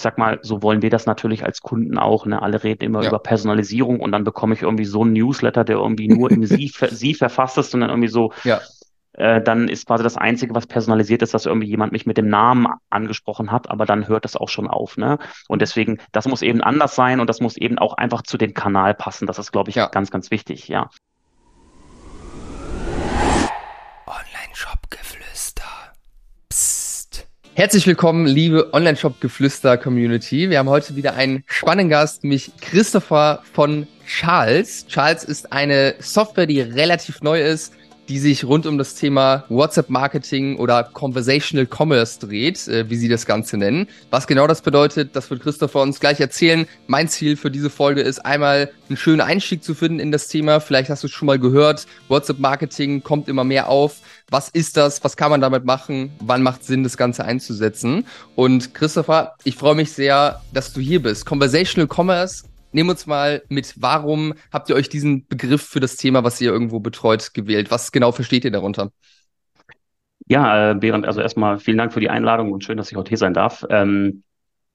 ich sag mal, so wollen wir das natürlich als Kunden auch. Ne? Alle reden immer ja. über Personalisierung und dann bekomme ich irgendwie so einen Newsletter, der irgendwie nur im Sie, Sie verfasst ist und dann irgendwie so, ja. äh, dann ist quasi das Einzige, was personalisiert ist, dass irgendwie jemand mich mit dem Namen angesprochen hat, aber dann hört das auch schon auf. Ne? Und deswegen, das muss eben anders sein und das muss eben auch einfach zu dem Kanal passen. Das ist, glaube ich, ja. ganz, ganz wichtig, ja. Herzlich willkommen, liebe Online-Shop-Geflüster-Community. Wir haben heute wieder einen spannenden Gast, nämlich Christopher von Charles. Charles ist eine Software, die relativ neu ist, die sich rund um das Thema WhatsApp-Marketing oder Conversational Commerce dreht, äh, wie sie das Ganze nennen. Was genau das bedeutet, das wird Christopher uns gleich erzählen. Mein Ziel für diese Folge ist einmal einen schönen Einstieg zu finden in das Thema. Vielleicht hast du es schon mal gehört, WhatsApp-Marketing kommt immer mehr auf. Was ist das? Was kann man damit machen? Wann macht Sinn, das Ganze einzusetzen? Und Christopher, ich freue mich sehr, dass du hier bist. Conversational Commerce Nehmen uns mal mit, warum habt ihr euch diesen Begriff für das Thema, was ihr irgendwo betreut, gewählt? Was genau versteht ihr darunter? Ja, äh, Berend, also erstmal vielen Dank für die Einladung und schön, dass ich heute hier sein darf. Ähm,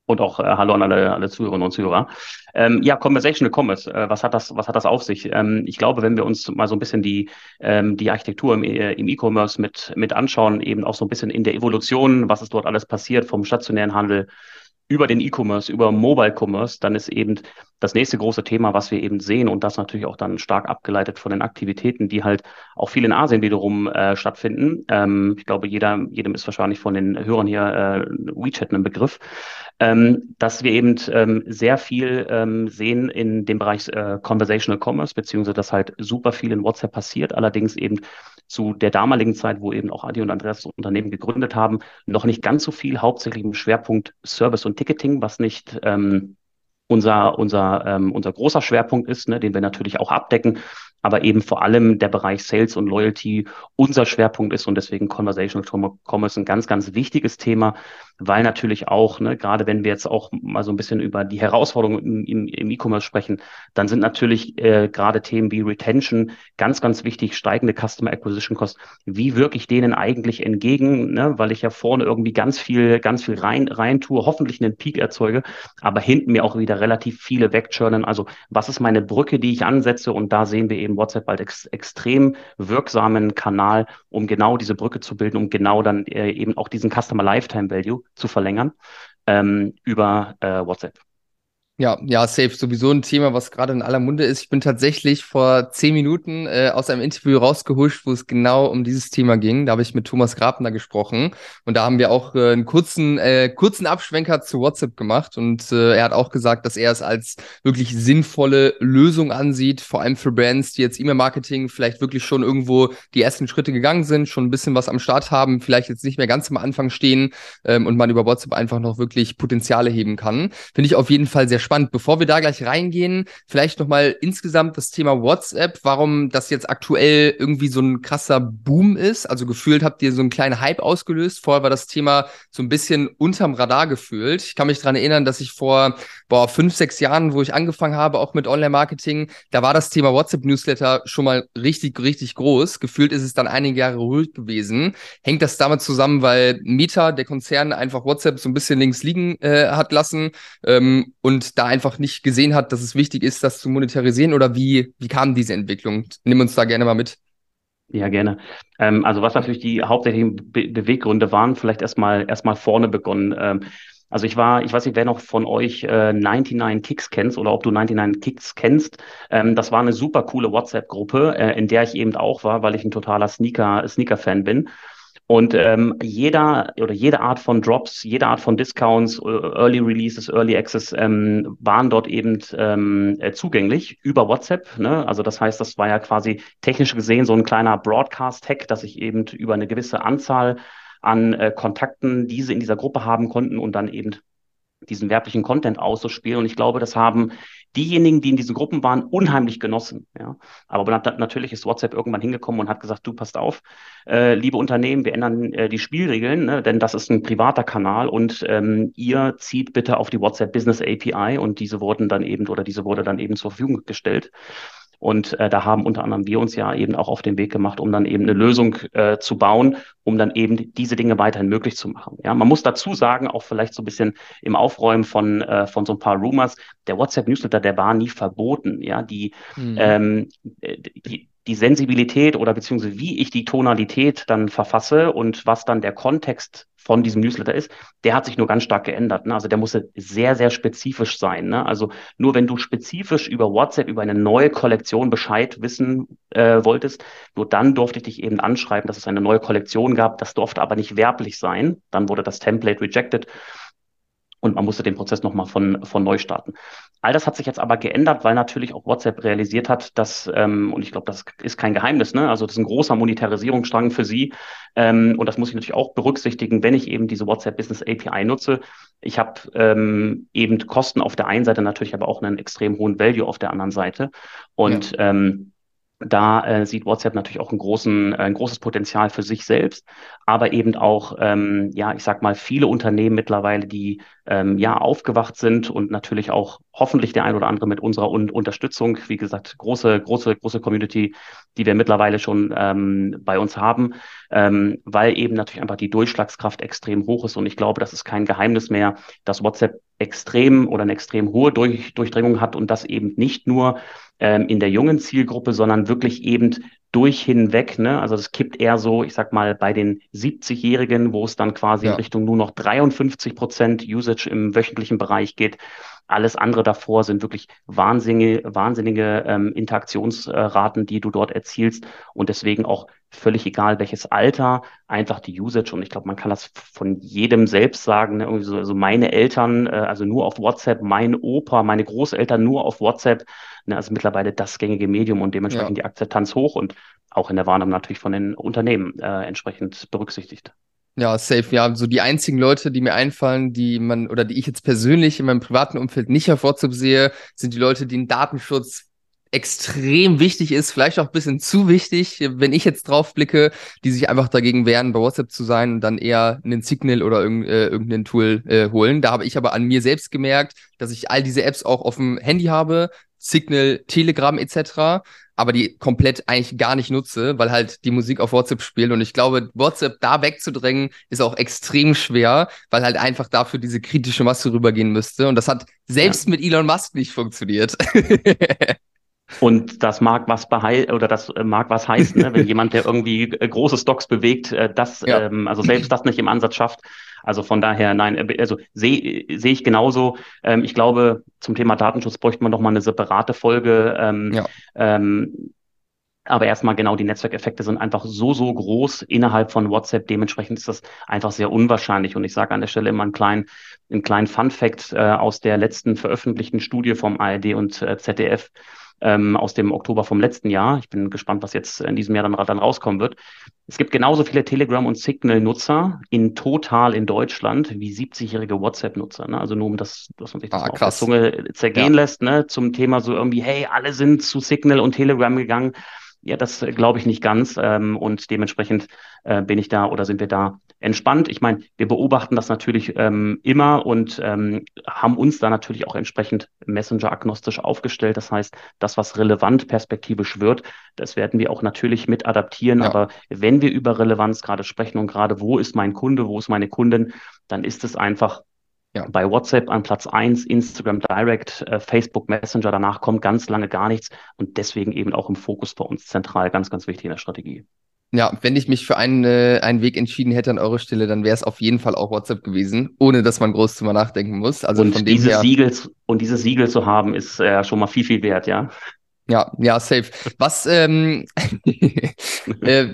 und auch äh, Hallo an alle, alle Zuhörerinnen und Zuhörer. Ähm, ja, Conversational Commerce, äh, was hat das, was hat das auf sich? Ähm, ich glaube, wenn wir uns mal so ein bisschen die, ähm, die Architektur im, äh, im E-Commerce mit, mit anschauen, eben auch so ein bisschen in der Evolution, was ist dort alles passiert vom stationären Handel über den E-Commerce, über Mobile Commerce, dann ist eben das nächste große Thema, was wir eben sehen und das natürlich auch dann stark abgeleitet von den Aktivitäten, die halt auch viel in Asien wiederum äh, stattfinden. Ähm, ich glaube, jeder, jedem ist wahrscheinlich von den Hörern hier äh, WeChat ein Begriff, ähm, dass wir eben ähm, sehr viel ähm, sehen in dem Bereich äh, Conversational Commerce, beziehungsweise dass halt super viel in WhatsApp passiert, allerdings eben zu der damaligen Zeit, wo eben auch Adi und Andreas das Unternehmen gegründet haben, noch nicht ganz so viel, hauptsächlich im Schwerpunkt Service und Ticketing, was nicht ähm, unser, unser, ähm, unser großer Schwerpunkt ist, ne, den wir natürlich auch abdecken, aber eben vor allem der Bereich Sales und Loyalty unser Schwerpunkt ist und deswegen Conversational Commerce ein ganz, ganz wichtiges Thema, weil natürlich auch, ne, gerade wenn wir jetzt auch mal so ein bisschen über die Herausforderungen im, im E-Commerce sprechen, dann sind natürlich äh, gerade Themen wie Retention ganz, ganz wichtig, steigende Customer Acquisition Cost. Wie wirke ich denen eigentlich entgegen, ne, weil ich ja vorne irgendwie ganz viel, ganz viel rein, rein tue, hoffentlich einen Peak erzeuge, aber hinten mir auch wieder relativ viele wegchurnen. Also was ist meine Brücke, die ich ansetze? Und da sehen wir eben WhatsApp als ex extrem wirksamen Kanal, um genau diese Brücke zu bilden, um genau dann äh, eben auch diesen Customer Lifetime Value zu verlängern ähm, über äh, WhatsApp. Ja, ja, safe. Sowieso ein Thema, was gerade in aller Munde ist. Ich bin tatsächlich vor zehn Minuten äh, aus einem Interview rausgehuscht, wo es genau um dieses Thema ging. Da habe ich mit Thomas Grabner gesprochen und da haben wir auch äh, einen kurzen, äh, kurzen Abschwenker zu WhatsApp gemacht und äh, er hat auch gesagt, dass er es als wirklich sinnvolle Lösung ansieht, vor allem für Brands, die jetzt E-Mail-Marketing vielleicht wirklich schon irgendwo die ersten Schritte gegangen sind, schon ein bisschen was am Start haben, vielleicht jetzt nicht mehr ganz am Anfang stehen ähm, und man über WhatsApp einfach noch wirklich Potenziale heben kann. Finde ich auf jeden Fall sehr spannend. Bevor wir da gleich reingehen, vielleicht nochmal insgesamt das Thema WhatsApp, warum das jetzt aktuell irgendwie so ein krasser Boom ist. Also gefühlt habt ihr so einen kleinen Hype ausgelöst. Vorher war das Thema so ein bisschen unterm Radar gefühlt. Ich kann mich dran erinnern, dass ich vor boah, fünf, sechs Jahren, wo ich angefangen habe, auch mit Online-Marketing, da war das Thema WhatsApp-Newsletter schon mal richtig, richtig groß. Gefühlt ist es dann einige Jahre ruhig gewesen. Hängt das damit zusammen, weil Meta, der Konzern, einfach WhatsApp so ein bisschen links liegen äh, hat lassen ähm, und da einfach nicht gesehen hat, dass es wichtig ist, das zu monetarisieren? Oder wie, wie kam diese Entwicklung? Nimm uns da gerne mal mit. Ja, gerne. Ähm, also was natürlich die hauptsächlichen Be Beweggründe waren, vielleicht erstmal erstmal vorne begonnen. Ähm, also ich war, ich weiß nicht, wer noch von euch äh, 99 Kicks kennt oder ob du 99 Kicks kennst. Ähm, das war eine super coole WhatsApp-Gruppe, äh, in der ich eben auch war, weil ich ein totaler Sneaker, Sneaker-Fan bin. Und ähm, jeder oder jede Art von Drops, jede Art von Discounts, äh, Early Releases, Early Access ähm, waren dort eben ähm, äh, zugänglich über WhatsApp. Ne? Also das heißt, das war ja quasi technisch gesehen so ein kleiner Broadcast-Hack, dass ich eben über eine gewisse Anzahl an äh, Kontakten diese in dieser Gruppe haben konnten und dann eben diesen werblichen Content auszuspielen. Und ich glaube, das haben diejenigen, die in diesen Gruppen waren, unheimlich genossen. Ja. Aber natürlich ist WhatsApp irgendwann hingekommen und hat gesagt, du passt auf, äh, liebe Unternehmen, wir ändern äh, die Spielregeln, ne, denn das ist ein privater Kanal und ähm, ihr zieht bitte auf die WhatsApp Business API und diese wurden dann eben oder diese wurde dann eben zur Verfügung gestellt. Und äh, da haben unter anderem wir uns ja eben auch auf den Weg gemacht, um dann eben eine Lösung äh, zu bauen, um dann eben diese Dinge weiterhin möglich zu machen. Ja, man muss dazu sagen, auch vielleicht so ein bisschen im Aufräumen von, äh, von so ein paar Rumors, der WhatsApp-Newsletter, der war nie verboten. Ja, die, mhm. ähm, die, die Sensibilität oder beziehungsweise wie ich die Tonalität dann verfasse und was dann der Kontext von diesem Newsletter ist, der hat sich nur ganz stark geändert. Ne? Also der musste sehr, sehr spezifisch sein. Ne? Also nur wenn du spezifisch über WhatsApp, über eine neue Kollektion Bescheid wissen äh, wolltest, nur dann durfte ich dich eben anschreiben, dass es eine neue Kollektion gab. Das durfte aber nicht werblich sein. Dann wurde das Template rejected und man musste den Prozess nochmal von, von neu starten. All das hat sich jetzt aber geändert, weil natürlich auch WhatsApp realisiert hat, dass, ähm, und ich glaube, das ist kein Geheimnis, ne? also das ist ein großer Monetarisierungsstrang für Sie ähm, und das muss ich natürlich auch berücksichtigen, wenn ich eben diese WhatsApp Business API nutze. Ich habe ähm, eben Kosten auf der einen Seite, natürlich aber auch einen extrem hohen Value auf der anderen Seite und ja. ähm, da äh, sieht WhatsApp natürlich auch großen, äh, ein großes Potenzial für sich selbst, aber eben auch, ähm, ja, ich sag mal, viele Unternehmen mittlerweile, die ähm, ja aufgewacht sind und natürlich auch hoffentlich der ein oder andere mit unserer Un Unterstützung, wie gesagt, große, große, große Community, die wir mittlerweile schon ähm, bei uns haben, ähm, weil eben natürlich einfach die Durchschlagskraft extrem hoch ist. Und ich glaube, das ist kein Geheimnis mehr, dass WhatsApp extrem oder eine extrem hohe Durch Durchdringung hat und das eben nicht nur ähm, in der jungen Zielgruppe, sondern wirklich eben durch hinweg. Ne? Also das kippt eher so, ich sag mal, bei den 70-Jährigen, wo es dann quasi ja. in Richtung nur noch 53 Prozent Usage im wöchentlichen Bereich geht. Alles andere davor sind wirklich wahnsinnige, wahnsinnige ähm, Interaktionsraten, die du dort erzielst und deswegen auch völlig egal, welches Alter, einfach die Usage. Und ich glaube, man kann das von jedem selbst sagen. Ne? Irgendwie so, also meine Eltern, äh, also nur auf WhatsApp, mein Opa, meine Großeltern nur auf WhatsApp. Ne? Also mittlerweile das gängige Medium und dementsprechend ja. die Akzeptanz hoch und auch in der Wahrnehmung natürlich von den Unternehmen äh, entsprechend berücksichtigt. Ja, safe. Ja, so die einzigen Leute, die mir einfallen, die man oder die ich jetzt persönlich in meinem privaten Umfeld nicht auf WhatsApp sehe, sind die Leute, die den Datenschutz extrem wichtig ist, vielleicht auch ein bisschen zu wichtig, wenn ich jetzt drauf blicke, die sich einfach dagegen wehren, bei WhatsApp zu sein und dann eher einen Signal oder irg äh, irgendein Tool äh, holen. Da habe ich aber an mir selbst gemerkt, dass ich all diese Apps auch auf dem Handy habe, Signal, Telegram etc., aber die komplett eigentlich gar nicht nutze, weil halt die Musik auf WhatsApp spielt. Und ich glaube, WhatsApp da wegzudrängen, ist auch extrem schwer, weil halt einfach dafür diese kritische Masse rübergehen müsste. Und das hat selbst ja. mit Elon Musk nicht funktioniert. Und das mag was behei oder das äh, mag was heißen, ne? wenn jemand, der irgendwie äh, große Stocks bewegt, äh, das, ja. ähm, also selbst das nicht im Ansatz schafft. Also von daher, nein, also sehe seh ich genauso. Ähm, ich glaube, zum Thema Datenschutz bräuchte man noch mal eine separate Folge. Ähm, ja. ähm, aber erstmal genau, die Netzwerkeffekte sind einfach so, so groß innerhalb von WhatsApp. Dementsprechend ist das einfach sehr unwahrscheinlich. Und ich sage an der Stelle immer einen kleinen, einen kleinen Fun-Fact äh, aus der letzten veröffentlichten Studie vom ARD und äh, ZDF ähm, aus dem Oktober vom letzten Jahr. Ich bin gespannt, was jetzt in diesem Jahr dann, dann rauskommen wird. Es gibt genauso viele Telegram- und Signal-Nutzer in total in Deutschland wie 70-jährige WhatsApp-Nutzer. Ne? Also nur um das, dass man sich das ah, auf der Zunge zergehen ja. lässt, ne? zum Thema so irgendwie, hey, alle sind zu Signal und Telegram gegangen. Ja, das äh, glaube ich nicht ganz. Ähm, und dementsprechend äh, bin ich da oder sind wir da entspannt. Ich meine, wir beobachten das natürlich ähm, immer und ähm, haben uns da natürlich auch entsprechend Messenger-agnostisch aufgestellt. Das heißt, das, was relevant perspektivisch wird, das werden wir auch natürlich mit adaptieren. Ja. Aber wenn wir über Relevanz gerade sprechen und gerade wo ist mein Kunde, wo ist meine Kundin, dann ist es einfach ja. Bei WhatsApp an Platz eins, Instagram Direct, äh, Facebook Messenger, danach kommt ganz lange gar nichts und deswegen eben auch im Fokus bei uns zentral ganz, ganz wichtig in der Strategie. Ja, wenn ich mich für einen, äh, einen Weg entschieden hätte an eurer Stelle, dann wäre es auf jeden Fall auch WhatsApp gewesen, ohne dass man groß drüber nachdenken muss. Also und von dem her. Siegel, und dieses Siegel zu haben, ist ja äh, schon mal viel, viel wert, ja. Ja, ja, safe. Was ähm, äh,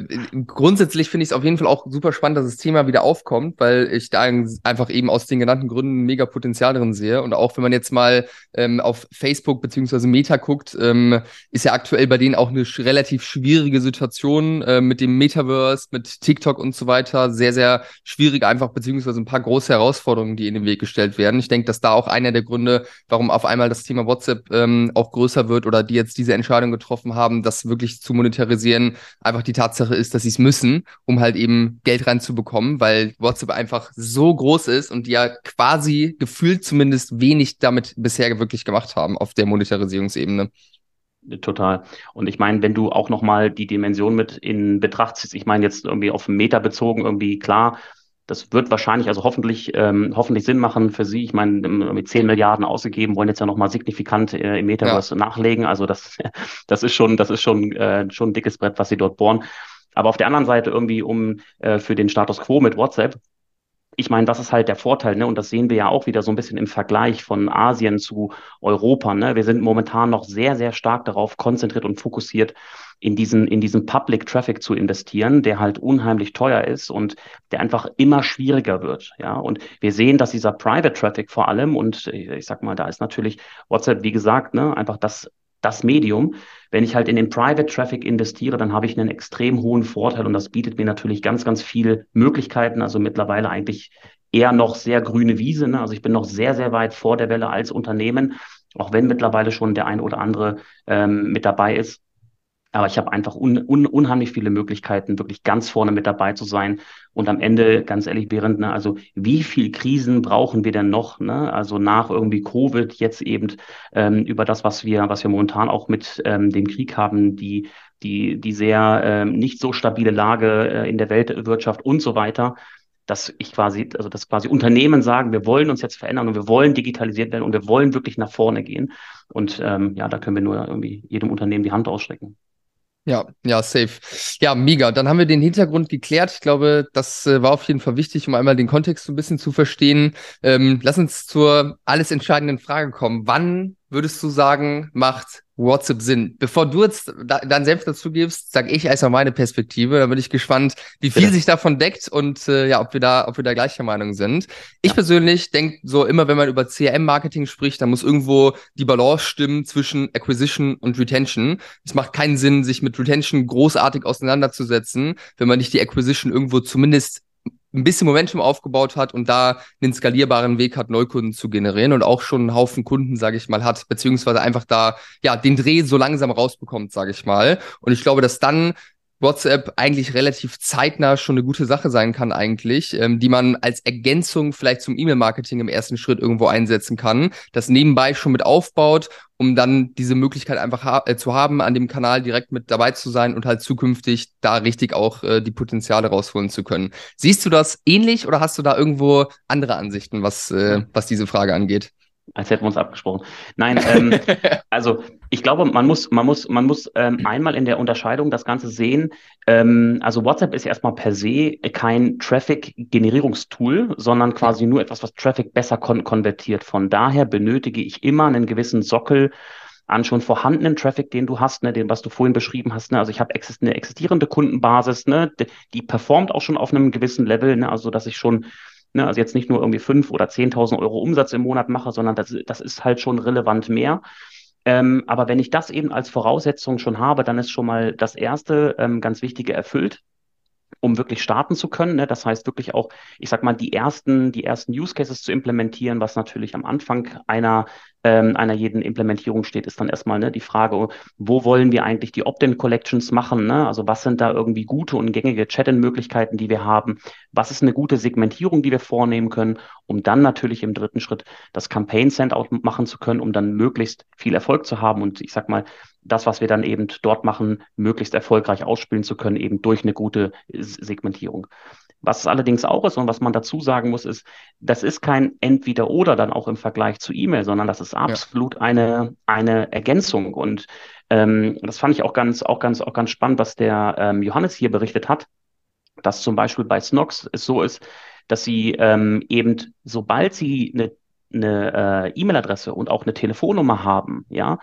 grundsätzlich finde ich es auf jeden Fall auch super spannend, dass das Thema wieder aufkommt, weil ich da einfach eben aus den genannten Gründen mega Potenzial drin sehe. Und auch wenn man jetzt mal ähm, auf Facebook beziehungsweise Meta guckt, ähm, ist ja aktuell bei denen auch eine sch relativ schwierige Situation äh, mit dem Metaverse, mit TikTok und so weiter. Sehr, sehr schwierig einfach, beziehungsweise ein paar große Herausforderungen, die in den Weg gestellt werden. Ich denke, dass da auch einer der Gründe, warum auf einmal das Thema WhatsApp ähm, auch größer wird oder die jetzt diese Entscheidung getroffen haben, das wirklich zu monetarisieren, einfach die Tatsache ist, dass sie es müssen, um halt eben Geld reinzubekommen, weil WhatsApp einfach so groß ist und die ja quasi gefühlt zumindest wenig damit bisher wirklich gemacht haben auf der Monetarisierungsebene. Total. Und ich meine, wenn du auch nochmal die Dimension mit in Betracht ziehst, ich meine jetzt irgendwie auf Meter bezogen, irgendwie klar, das wird wahrscheinlich, also hoffentlich, ähm, hoffentlich Sinn machen für Sie. Ich meine, mit 10 Milliarden ausgegeben, wollen jetzt ja nochmal signifikant äh, im Metaverse ja. nachlegen. Also das, das ist schon, das ist schon, äh, schon ein dickes Brett, was Sie dort bohren. Aber auf der anderen Seite irgendwie, um äh, für den Status quo mit WhatsApp, ich meine, das ist halt der Vorteil, ne? Und das sehen wir ja auch wieder so ein bisschen im Vergleich von Asien zu Europa. Ne? Wir sind momentan noch sehr, sehr stark darauf konzentriert und fokussiert, in diesen, in diesen Public Traffic zu investieren, der halt unheimlich teuer ist und der einfach immer schwieriger wird. Ja, und wir sehen, dass dieser Private Traffic vor allem, und ich sag mal, da ist natürlich WhatsApp, wie gesagt, ne, einfach das das Medium. Wenn ich halt in den Private Traffic investiere, dann habe ich einen extrem hohen Vorteil und das bietet mir natürlich ganz, ganz viele Möglichkeiten. Also mittlerweile eigentlich eher noch sehr grüne Wiese. Ne? Also ich bin noch sehr, sehr weit vor der Welle als Unternehmen, auch wenn mittlerweile schon der ein oder andere ähm, mit dabei ist. Aber ich habe einfach un, un, unheimlich viele Möglichkeiten, wirklich ganz vorne mit dabei zu sein. Und am Ende, ganz ehrlich, Behrend, ne, also wie viel Krisen brauchen wir denn noch? Ne? Also nach irgendwie Covid, jetzt eben ähm, über das, was wir, was wir momentan auch mit ähm, dem Krieg haben, die, die, die sehr ähm, nicht so stabile Lage äh, in der Weltwirtschaft und so weiter dass ich quasi, also dass quasi Unternehmen sagen, wir wollen uns jetzt verändern und wir wollen digitalisiert werden und wir wollen wirklich nach vorne gehen. Und ähm, ja, da können wir nur irgendwie jedem Unternehmen die Hand ausstrecken. Ja, ja, safe. Ja, mega. Dann haben wir den Hintergrund geklärt. Ich glaube, das äh, war auf jeden Fall wichtig, um einmal den Kontext so ein bisschen zu verstehen. Ähm, lass uns zur alles entscheidenden Frage kommen. Wann würdest du sagen, macht WhatsApp Sinn? Bevor du jetzt da, deinen Senf dazu gibst, sage ich erstmal meine Perspektive. Da bin ich gespannt, wie viel Bitte. sich davon deckt und äh, ja, ob wir da, ob wir da gleicher Meinung sind. Ich ja. persönlich denke so immer, wenn man über CRM-Marketing spricht, dann muss irgendwo die Balance stimmen zwischen Acquisition und Retention. Es macht keinen Sinn, sich mit Retention großartig auseinanderzusetzen, wenn man nicht die Acquisition irgendwo zumindest ein bisschen Momentum aufgebaut hat und da einen skalierbaren Weg hat, Neukunden zu generieren und auch schon einen Haufen Kunden, sage ich mal, hat, beziehungsweise einfach da ja den Dreh so langsam rausbekommt, sage ich mal. Und ich glaube, dass dann WhatsApp eigentlich relativ zeitnah schon eine gute Sache sein kann eigentlich, ähm, die man als Ergänzung vielleicht zum E-Mail-Marketing im ersten Schritt irgendwo einsetzen kann, das nebenbei schon mit aufbaut, um dann diese Möglichkeit einfach ha äh, zu haben, an dem Kanal direkt mit dabei zu sein und halt zukünftig da richtig auch äh, die Potenziale rausholen zu können. Siehst du das ähnlich oder hast du da irgendwo andere Ansichten, was, äh, was diese Frage angeht? Als hätten wir uns abgesprochen. Nein, ähm, also ich glaube, man muss, man muss, man muss ähm, einmal in der Unterscheidung das Ganze sehen. Ähm, also WhatsApp ist erstmal per se kein Traffic-Generierungstool, sondern quasi nur etwas, was Traffic besser kon konvertiert. Von daher benötige ich immer einen gewissen Sockel an schon vorhandenen Traffic, den du hast, ne, den, was du vorhin beschrieben hast. Ne? Also ich habe eine existierende Kundenbasis, ne, die, die performt auch schon auf einem gewissen Level, ne, also dass ich schon Ne, also jetzt nicht nur irgendwie fünf oder zehntausend Euro Umsatz im Monat mache, sondern das, das ist halt schon relevant mehr. Ähm, aber wenn ich das eben als Voraussetzung schon habe, dann ist schon mal das erste ähm, ganz Wichtige erfüllt um wirklich starten zu können. Ne? Das heißt wirklich auch, ich sag mal, die ersten, die ersten Use Cases zu implementieren, was natürlich am Anfang einer ähm, einer jeden Implementierung steht, ist dann erstmal ne, die Frage, wo wollen wir eigentlich die Opt-in-Collections machen? Ne? Also was sind da irgendwie gute und gängige Chat-in-Möglichkeiten, die wir haben? Was ist eine gute Segmentierung, die wir vornehmen können, um dann natürlich im dritten Schritt das Campaign-Send-out machen zu können, um dann möglichst viel Erfolg zu haben und ich sag mal, das, was wir dann eben dort machen, möglichst erfolgreich ausspielen zu können, eben durch eine gute Segmentierung. Was es allerdings auch ist und was man dazu sagen muss, ist, das ist kein Entweder-Oder dann auch im Vergleich zu E-Mail, sondern das ist absolut ja. eine, eine Ergänzung. Und ähm, das fand ich auch ganz, auch ganz, auch ganz spannend, was der ähm, Johannes hier berichtet hat, dass zum Beispiel bei Snox es so ist, dass sie ähm, eben, sobald sie eine, eine äh, E-Mail-Adresse und auch eine Telefonnummer haben, ja,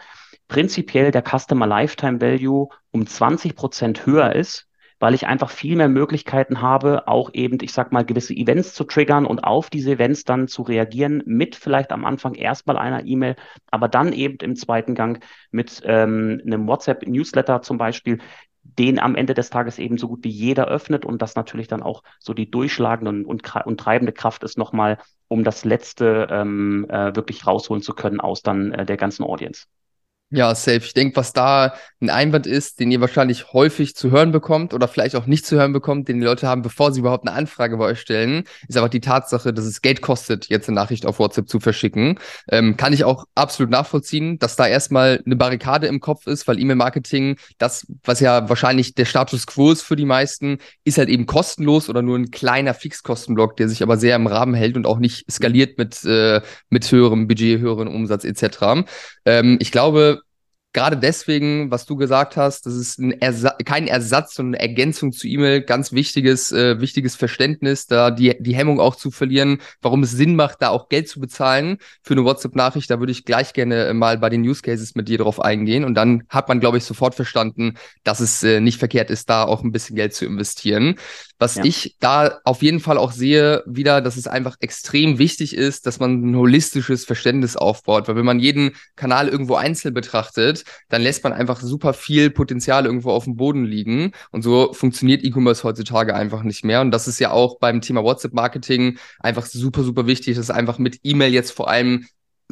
prinzipiell der Customer Lifetime Value um 20 Prozent höher ist, weil ich einfach viel mehr Möglichkeiten habe, auch eben, ich sag mal, gewisse Events zu triggern und auf diese Events dann zu reagieren, mit vielleicht am Anfang erstmal einer E-Mail, aber dann eben im zweiten Gang mit ähm, einem WhatsApp-Newsletter zum Beispiel, den am Ende des Tages eben so gut wie jeder öffnet und das natürlich dann auch so die durchschlagende und, und, und treibende Kraft ist nochmal, um das Letzte ähm, äh, wirklich rausholen zu können aus dann äh, der ganzen Audience. Ja, safe. Ich denke, was da ein Einwand ist, den ihr wahrscheinlich häufig zu hören bekommt oder vielleicht auch nicht zu hören bekommt, den die Leute haben, bevor sie überhaupt eine Anfrage bei euch stellen, ist einfach die Tatsache, dass es Geld kostet, jetzt eine Nachricht auf WhatsApp zu verschicken. Ähm, kann ich auch absolut nachvollziehen, dass da erstmal eine Barrikade im Kopf ist, weil E-Mail-Marketing, das, was ja wahrscheinlich der Status quo ist für die meisten, ist halt eben kostenlos oder nur ein kleiner Fixkostenblock, der sich aber sehr im Rahmen hält und auch nicht skaliert mit, äh, mit höherem Budget, höherem Umsatz etc. Ähm, ich glaube, gerade deswegen, was du gesagt hast, das ist Ersa kein Ersatz, sondern eine Ergänzung zu E-Mail. Ganz wichtiges, äh, wichtiges Verständnis, da die, die Hemmung auch zu verlieren, warum es Sinn macht, da auch Geld zu bezahlen für eine WhatsApp-Nachricht. Da würde ich gleich gerne mal bei den Use Cases mit dir drauf eingehen. Und dann hat man, glaube ich, sofort verstanden, dass es äh, nicht verkehrt ist, da auch ein bisschen Geld zu investieren. Was ja. ich da auf jeden Fall auch sehe, wieder, dass es einfach extrem wichtig ist, dass man ein holistisches Verständnis aufbaut. Weil wenn man jeden Kanal irgendwo einzeln betrachtet, dann lässt man einfach super viel Potenzial irgendwo auf dem Boden liegen. Und so funktioniert E-Commerce heutzutage einfach nicht mehr. Und das ist ja auch beim Thema WhatsApp-Marketing einfach super, super wichtig, dass einfach mit E-Mail jetzt vor allem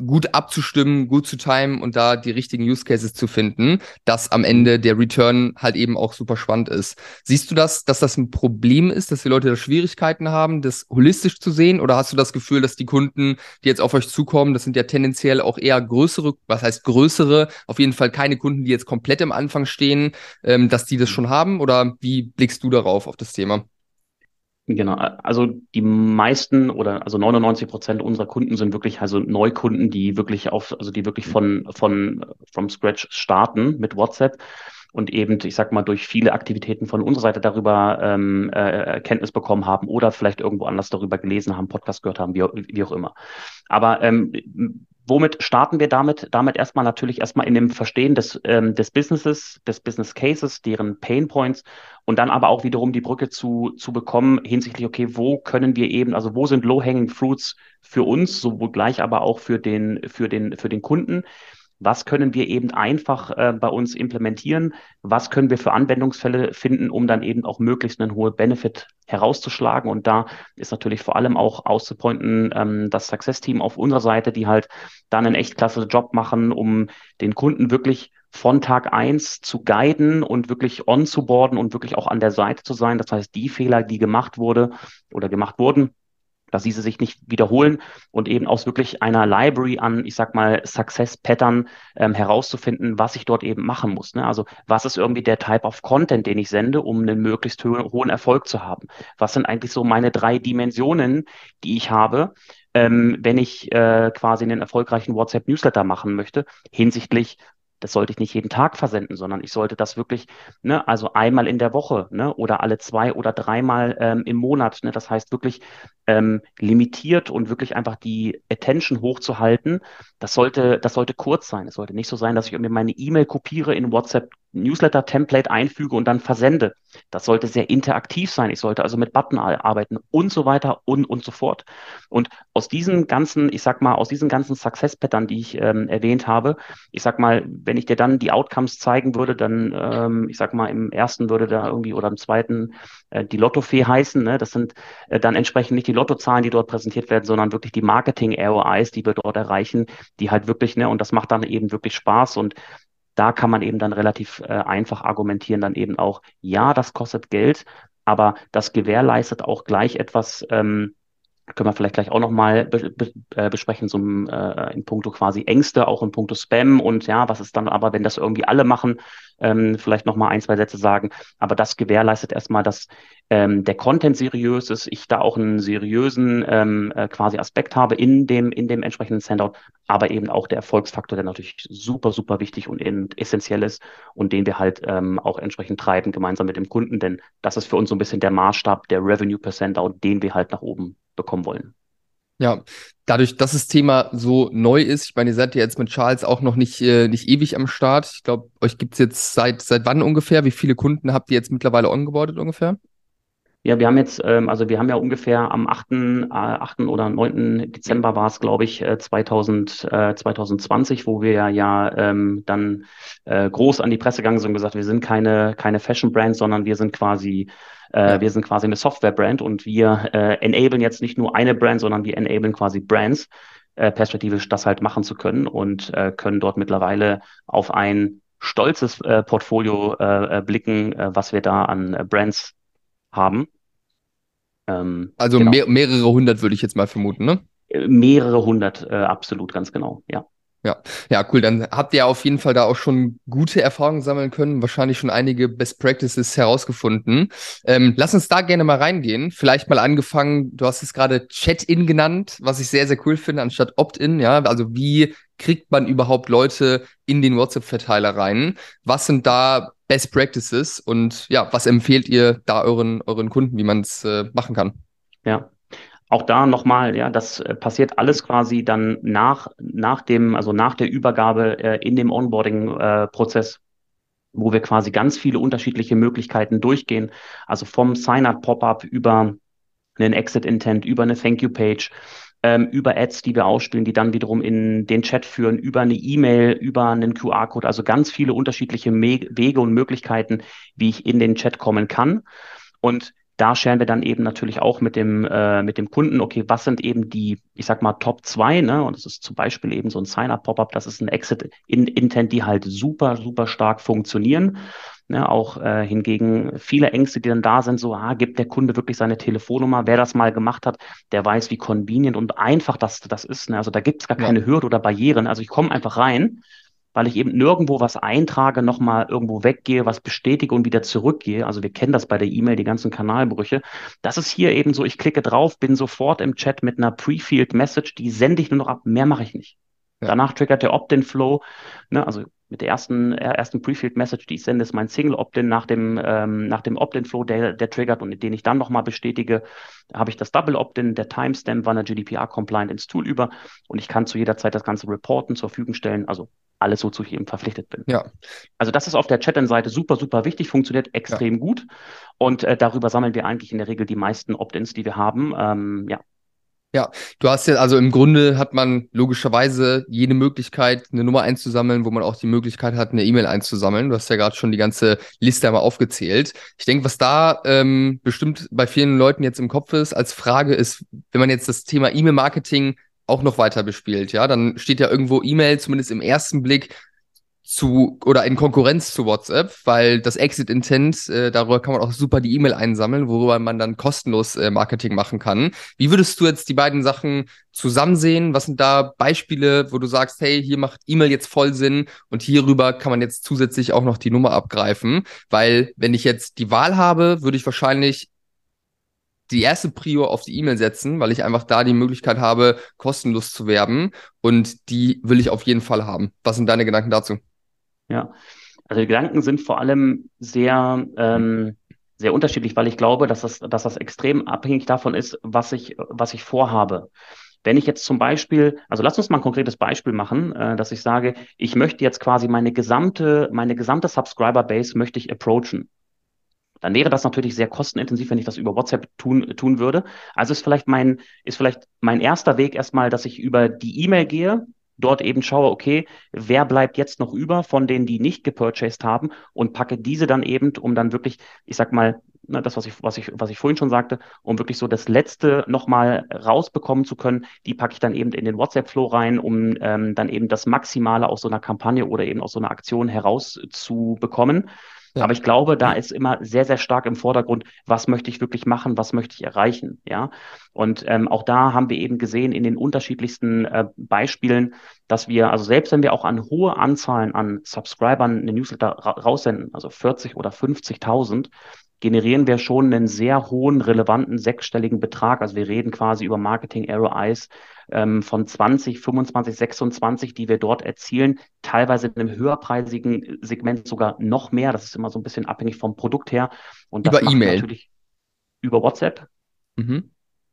gut abzustimmen, gut zu timen und da die richtigen Use Cases zu finden, dass am Ende der Return halt eben auch super spannend ist. Siehst du das, dass das ein Problem ist, dass die Leute da Schwierigkeiten haben, das holistisch zu sehen? Oder hast du das Gefühl, dass die Kunden, die jetzt auf euch zukommen, das sind ja tendenziell auch eher größere, was heißt größere, auf jeden Fall keine Kunden, die jetzt komplett am Anfang stehen, ähm, dass die das schon haben? Oder wie blickst du darauf, auf das Thema? Genau, also die meisten oder also 99 Prozent unserer Kunden sind wirklich also Neukunden, die wirklich auf, also die wirklich von, von, from scratch starten mit WhatsApp und eben, ich sag mal, durch viele Aktivitäten von unserer Seite darüber ähm, äh, Kenntnis bekommen haben oder vielleicht irgendwo anders darüber gelesen haben, Podcast gehört haben, wie, wie auch immer. Aber ähm, womit starten wir damit? Damit erstmal natürlich erstmal in dem Verstehen des, ähm, des Businesses, des Business Cases, deren Pain Points und dann aber auch wiederum die Brücke zu, zu bekommen hinsichtlich, okay, wo können wir eben, also wo sind Low-Hanging Fruits für uns, sowohl gleich aber auch für den, für den, für den Kunden? Was können wir eben einfach äh, bei uns implementieren? Was können wir für Anwendungsfälle finden, um dann eben auch möglichst einen hohen Benefit herauszuschlagen? Und da ist natürlich vor allem auch auszupointen ähm, das Success-Team auf unserer Seite, die halt dann einen echt klasse Job machen, um den Kunden wirklich von Tag eins zu guiden und wirklich on zu boarden und wirklich auch an der Seite zu sein. Das heißt, die Fehler, die gemacht wurde oder gemacht wurden, dass diese sich nicht wiederholen und eben aus wirklich einer Library an, ich sag mal, Success-Pattern ähm, herauszufinden, was ich dort eben machen muss. Ne? Also was ist irgendwie der Type of Content, den ich sende, um einen möglichst ho hohen Erfolg zu haben? Was sind eigentlich so meine drei Dimensionen, die ich habe, ähm, wenn ich äh, quasi einen erfolgreichen WhatsApp-Newsletter machen möchte, hinsichtlich das sollte ich nicht jeden Tag versenden, sondern ich sollte das wirklich, ne, also einmal in der Woche, ne, oder alle zwei oder dreimal ähm, im Monat, ne, das heißt wirklich ähm, limitiert und wirklich einfach die Attention hochzuhalten. Das sollte, das sollte kurz sein. Es sollte nicht so sein, dass ich irgendwie meine E-Mail kopiere in WhatsApp Newsletter-Template einfüge und dann versende. Das sollte sehr interaktiv sein. Ich sollte also mit Button arbeiten und so weiter und, und so fort. Und aus diesen ganzen, ich sag mal, aus diesen ganzen Success-Pattern, die ich ähm, erwähnt habe, ich sag mal, wenn ich dir dann die Outcomes zeigen würde, dann, ähm, ich sag mal, im ersten würde da irgendwie oder im zweiten äh, die Lottofee heißen. Ne? Das sind äh, dann entsprechend nicht die Lottozahlen, die dort präsentiert werden, sondern wirklich die Marketing-ROIs, die wir dort erreichen, die halt wirklich, ne, und das macht dann eben wirklich Spaß und da kann man eben dann relativ äh, einfach argumentieren, dann eben auch, ja, das kostet Geld, aber das gewährleistet auch gleich etwas, ähm, können wir vielleicht gleich auch nochmal be be äh, besprechen, so äh, in puncto quasi Ängste, auch in puncto Spam und ja, was ist dann aber, wenn das irgendwie alle machen, ähm, vielleicht nochmal ein, zwei Sätze sagen. Aber das gewährleistet erstmal, dass ähm, der Content seriös ist, ich da auch einen seriösen ähm, äh, quasi Aspekt habe in dem, in dem entsprechenden Sendout, aber eben auch der Erfolgsfaktor, der natürlich super, super wichtig und essentiell ist und den wir halt ähm, auch entsprechend treiben, gemeinsam mit dem Kunden, denn das ist für uns so ein bisschen der Maßstab, der Revenue per Sendout, den wir halt nach oben bekommen wollen. Ja, dadurch, dass das Thema so neu ist, ich meine, ihr seid ja jetzt mit Charles auch noch nicht, äh, nicht ewig am Start. Ich glaube, euch gibt es jetzt seit, seit wann ungefähr? Wie viele Kunden habt ihr jetzt mittlerweile ongeboardet ungefähr? Ja, wir haben jetzt, ähm, also wir haben ja ungefähr am 8., äh, 8. oder 9. Dezember war es, glaube ich, äh, 2000, äh, 2020, wo wir ja ähm, dann äh, groß an die Presse gegangen sind und gesagt, wir sind keine, keine Fashion-Brand, sondern wir sind quasi äh. Wir sind quasi eine Software-Brand und wir äh, enablen jetzt nicht nur eine Brand, sondern wir enablen quasi Brands. äh, perspektivisch das halt machen zu können und äh, können dort mittlerweile auf ein stolzes äh, Portfolio äh, äh blicken, äh, was wir da an äh, Brands haben. Ähm, also genau. mehr, mehrere hundert würde ich jetzt mal vermuten, ne? Äh, mehrere hundert, äh, absolut, ganz genau, ja. Ja, ja, cool. Dann habt ihr auf jeden Fall da auch schon gute Erfahrungen sammeln können, wahrscheinlich schon einige Best Practices herausgefunden. Ähm, lass uns da gerne mal reingehen. Vielleicht mal angefangen, du hast es gerade Chat-In genannt, was ich sehr, sehr cool finde, anstatt Opt-In. Ja, also wie kriegt man überhaupt Leute in den WhatsApp-Verteiler rein? Was sind da Best Practices und ja, was empfehlt ihr da euren, euren Kunden, wie man es äh, machen kann? Ja, auch da nochmal, ja, das äh, passiert alles quasi dann nach, nach dem, also nach der Übergabe äh, in dem Onboarding-Prozess, äh, wo wir quasi ganz viele unterschiedliche Möglichkeiten durchgehen. Also vom Sign-up-Pop-up über einen Exit-Intent, über eine Thank-You-Page, ähm, über Ads, die wir ausspielen, die dann wiederum in den Chat führen, über eine E-Mail, über einen QR-Code, also ganz viele unterschiedliche Me Wege und Möglichkeiten, wie ich in den Chat kommen kann. Und da scheren wir dann eben natürlich auch mit dem, äh, mit dem Kunden, okay, was sind eben die, ich sag mal, Top 2, ne? Und das ist zum Beispiel eben so ein Sign-up-Pop-up, das ist ein Exit-Intent, die halt super, super stark funktionieren. Ne, auch äh, hingegen viele Ängste, die dann da sind, so, ah, gibt der Kunde wirklich seine Telefonnummer? Wer das mal gemacht hat, der weiß, wie convenient und einfach das, das ist. Ne? Also da gibt es gar keine Hürde oder Barrieren. Also ich komme einfach rein weil ich eben nirgendwo was eintrage, nochmal irgendwo weggehe, was bestätige und wieder zurückgehe. Also wir kennen das bei der E-Mail, die ganzen Kanalbrüche. Das ist hier eben so, ich klicke drauf, bin sofort im Chat mit einer Pre-Field Message, die sende ich nur noch ab, mehr mache ich nicht. Ja. Danach triggert der Opt-in-Flow, ne, also mit der ersten, äh, ersten Pre-Field-Message, die ich sende, ist mein Single-Opt-in nach dem, ähm, nach dem Opt-in-Flow, der, der triggert und den ich dann nochmal bestätige, habe ich das Double-Opt-in, der Timestamp wandert GDPR-compliant ins Tool über und ich kann zu jeder Zeit das Ganze reporten, zur Verfügung stellen, also alles, wozu ich eben verpflichtet bin. Ja. Also das ist auf der Chat-In-Seite super, super wichtig, funktioniert extrem ja. gut und äh, darüber sammeln wir eigentlich in der Regel die meisten Opt-ins, die wir haben. Ähm, ja, ja, du hast ja, also im Grunde hat man logischerweise jede Möglichkeit, eine Nummer einzusammeln, wo man auch die Möglichkeit hat, eine E-Mail einzusammeln. Du hast ja gerade schon die ganze Liste einmal aufgezählt. Ich denke, was da ähm, bestimmt bei vielen Leuten jetzt im Kopf ist, als Frage ist, wenn man jetzt das Thema E-Mail-Marketing auch noch weiter bespielt, ja, dann steht ja irgendwo E-Mail, zumindest im ersten Blick, zu oder in Konkurrenz zu WhatsApp, weil das Exit Intent, äh, darüber kann man auch super die E-Mail einsammeln, worüber man dann kostenlos äh, Marketing machen kann. Wie würdest du jetzt die beiden Sachen zusammen sehen? Was sind da Beispiele, wo du sagst, hey, hier macht E-Mail jetzt voll Sinn und hierüber kann man jetzt zusätzlich auch noch die Nummer abgreifen? Weil wenn ich jetzt die Wahl habe, würde ich wahrscheinlich die erste Prio auf die E-Mail setzen, weil ich einfach da die Möglichkeit habe, kostenlos zu werben. Und die will ich auf jeden Fall haben. Was sind deine Gedanken dazu? Ja, also die Gedanken sind vor allem sehr, ähm, sehr unterschiedlich, weil ich glaube, dass das, dass das extrem abhängig davon ist, was ich, was ich vorhabe. Wenn ich jetzt zum Beispiel, also lass uns mal ein konkretes Beispiel machen, äh, dass ich sage, ich möchte jetzt quasi meine gesamte, meine gesamte Subscriber-Base möchte ich approachen. Dann wäre das natürlich sehr kostenintensiv, wenn ich das über WhatsApp tun, tun würde. Also ist vielleicht mein, ist vielleicht mein erster Weg erstmal, dass ich über die E-Mail gehe, dort eben schaue, okay, wer bleibt jetzt noch über von denen, die nicht gepurchased haben und packe diese dann eben, um dann wirklich, ich sag mal, ne, das, was ich, was ich, was ich vorhin schon sagte, um wirklich so das Letzte nochmal rausbekommen zu können, die packe ich dann eben in den WhatsApp-Flow rein, um ähm, dann eben das Maximale aus so einer Kampagne oder eben aus so einer Aktion herauszubekommen. Ja. Aber ich glaube, da ist immer sehr, sehr stark im Vordergrund, was möchte ich wirklich machen, was möchte ich erreichen, ja. Und ähm, auch da haben wir eben gesehen in den unterschiedlichsten äh, Beispielen, dass wir, also selbst wenn wir auch an hohe Anzahlen an Subscribern eine Newsletter ra raussenden, also 40 oder 50.000, generieren wir schon einen sehr hohen, relevanten sechsstelligen Betrag. Also wir reden quasi über Marketing ROIs ähm, von 20, 25, 26, die wir dort erzielen, teilweise in einem höherpreisigen Segment sogar noch mehr. Das ist immer so ein bisschen abhängig vom Produkt her. Und das über E-Mail. Natürlich über WhatsApp. Mhm.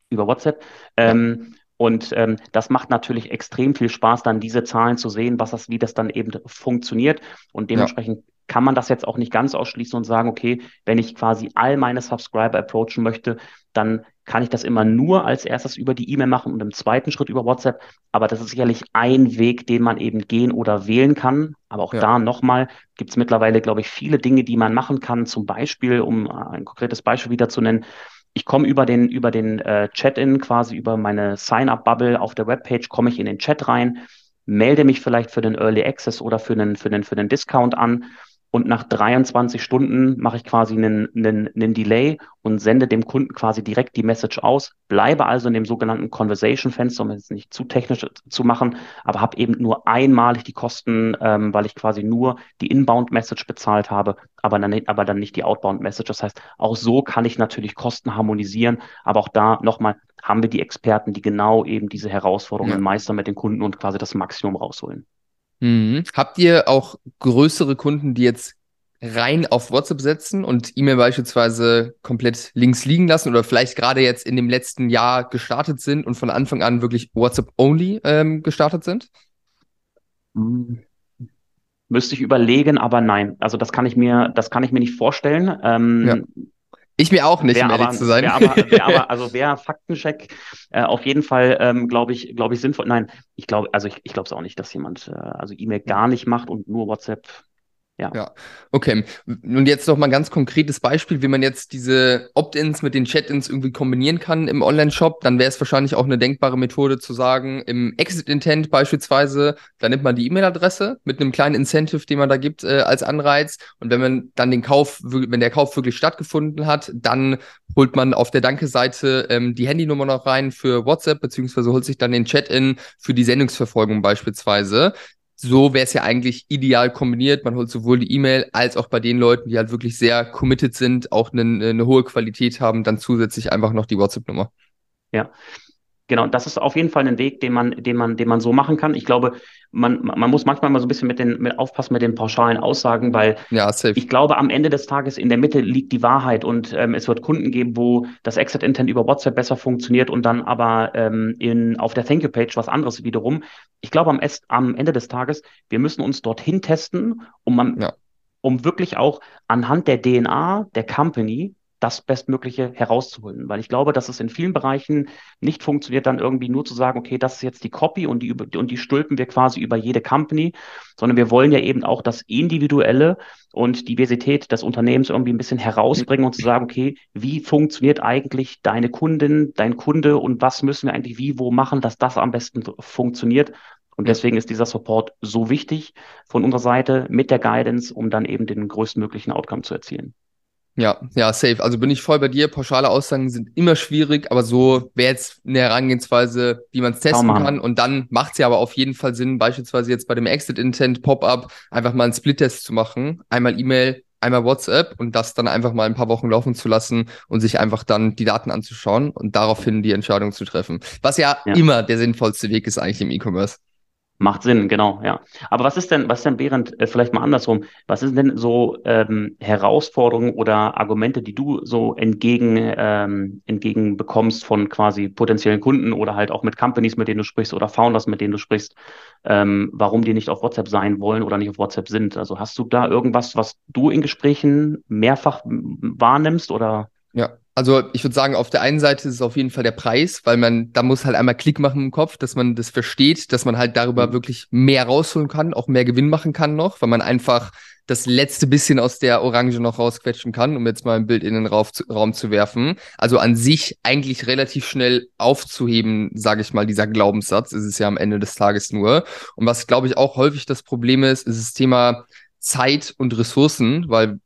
Über WhatsApp. Ähm, und ähm, das macht natürlich extrem viel Spaß, dann diese Zahlen zu sehen, was das, wie das dann eben funktioniert. Und dementsprechend ja kann man das jetzt auch nicht ganz ausschließen und sagen, okay, wenn ich quasi all meine Subscriber approachen möchte, dann kann ich das immer nur als erstes über die E-Mail machen und im zweiten Schritt über WhatsApp. Aber das ist sicherlich ein Weg, den man eben gehen oder wählen kann. Aber auch ja. da nochmal gibt es mittlerweile, glaube ich, viele Dinge, die man machen kann. Zum Beispiel, um ein konkretes Beispiel wieder zu nennen, ich komme über den, über den äh, Chat-In, quasi über meine Sign-up-Bubble auf der Webpage, komme ich in den Chat rein, melde mich vielleicht für den Early Access oder für den, für den, für den Discount an und nach 23 Stunden mache ich quasi einen, einen, einen Delay und sende dem Kunden quasi direkt die Message aus, bleibe also in dem sogenannten Conversation-Fenster, um es nicht zu technisch zu machen, aber habe eben nur einmalig die Kosten, ähm, weil ich quasi nur die Inbound-Message bezahlt habe, aber dann, aber dann nicht die Outbound-Message. Das heißt, auch so kann ich natürlich Kosten harmonisieren, aber auch da nochmal haben wir die Experten, die genau eben diese Herausforderungen ja. meistern mit den Kunden und quasi das Maximum rausholen. Mhm. Habt ihr auch größere Kunden, die jetzt rein auf WhatsApp setzen und E-Mail beispielsweise komplett links liegen lassen oder vielleicht gerade jetzt in dem letzten Jahr gestartet sind und von Anfang an wirklich WhatsApp-only ähm, gestartet sind? Mhm. Müsste ich überlegen, aber nein. Also das kann ich mir, das kann ich mir nicht vorstellen. Ähm, ja. Ich mir auch nicht, um ehrlich aber, zu sein. Wär aber, wär aber, also wäre Faktencheck äh, auf jeden Fall, ähm, glaube ich, glaube ich, sinnvoll. Nein, ich glaube, also ich, ich glaube es auch nicht, dass jemand äh, also E-Mail gar nicht macht und nur WhatsApp ja. Ja, okay. Und jetzt noch mal ein ganz konkretes Beispiel, wie man jetzt diese Opt-ins mit den Chat-ins irgendwie kombinieren kann im Online-Shop. Dann wäre es wahrscheinlich auch eine denkbare Methode zu sagen, im Exit-Intent beispielsweise, da nimmt man die E-Mail-Adresse mit einem kleinen Incentive, den man da gibt äh, als Anreiz. Und wenn man dann den Kauf, wenn der Kauf wirklich stattgefunden hat, dann holt man auf der Danke-Seite ähm, die Handynummer noch rein für WhatsApp, beziehungsweise holt sich dann den Chat-in für die Sendungsverfolgung beispielsweise so wäre es ja eigentlich ideal kombiniert. Man holt sowohl die E-Mail als auch bei den Leuten, die halt wirklich sehr committed sind, auch eine, eine hohe Qualität haben, dann zusätzlich einfach noch die WhatsApp-Nummer. Ja, Genau, das ist auf jeden Fall ein Weg, den man, den man, den man so machen kann. Ich glaube, man, man muss manchmal mal so ein bisschen mit den, mit aufpassen mit den pauschalen Aussagen, weil ja, ich glaube, am Ende des Tages in der Mitte liegt die Wahrheit und ähm, es wird Kunden geben, wo das Exit Intent über WhatsApp besser funktioniert und dann aber ähm, in, auf der Thank You Page was anderes wiederum. Ich glaube, am, am Ende des Tages, wir müssen uns dorthin testen, um, man, ja. um wirklich auch anhand der DNA der Company das Bestmögliche herauszuholen. Weil ich glaube, dass es in vielen Bereichen nicht funktioniert, dann irgendwie nur zu sagen, okay, das ist jetzt die Copy und die, und die stülpen wir quasi über jede Company, sondern wir wollen ja eben auch das Individuelle und Diversität des Unternehmens irgendwie ein bisschen herausbringen und zu sagen, okay, wie funktioniert eigentlich deine Kundin, dein Kunde und was müssen wir eigentlich wie, wo machen, dass das am besten funktioniert. Und deswegen ist dieser Support so wichtig von unserer Seite mit der Guidance, um dann eben den größtmöglichen Outcome zu erzielen. Ja, ja, safe. Also bin ich voll bei dir. Pauschale Aussagen sind immer schwierig, aber so wäre jetzt eine Herangehensweise, wie man es testen kann. Und dann macht es ja aber auf jeden Fall Sinn, beispielsweise jetzt bei dem Exit-Intent Pop-up einfach mal einen Split-Test zu machen. Einmal E-Mail, einmal WhatsApp und das dann einfach mal ein paar Wochen laufen zu lassen und sich einfach dann die Daten anzuschauen und daraufhin die Entscheidung zu treffen. Was ja, ja. immer der sinnvollste Weg ist eigentlich im E-Commerce. Macht Sinn, genau, ja. Aber was ist denn, was ist denn, Behrend, äh, vielleicht mal andersrum, was sind denn so ähm, Herausforderungen oder Argumente, die du so entgegen, ähm, entgegen bekommst von quasi potenziellen Kunden oder halt auch mit Companies, mit denen du sprichst oder Founders, mit denen du sprichst, ähm, warum die nicht auf WhatsApp sein wollen oder nicht auf WhatsApp sind? Also hast du da irgendwas, was du in Gesprächen mehrfach wahrnimmst oder? Ja, also ich würde sagen, auf der einen Seite ist es auf jeden Fall der Preis, weil man, da muss halt einmal Klick machen im Kopf, dass man das versteht, dass man halt darüber mhm. wirklich mehr rausholen kann, auch mehr Gewinn machen kann noch, weil man einfach das letzte bisschen aus der Orange noch rausquetschen kann, um jetzt mal ein Bild in den Raum zu, Raum zu werfen. Also an sich eigentlich relativ schnell aufzuheben, sage ich mal, dieser Glaubenssatz ist es ja am Ende des Tages nur. Und was, glaube ich, auch häufig das Problem ist, ist das Thema Zeit und Ressourcen, weil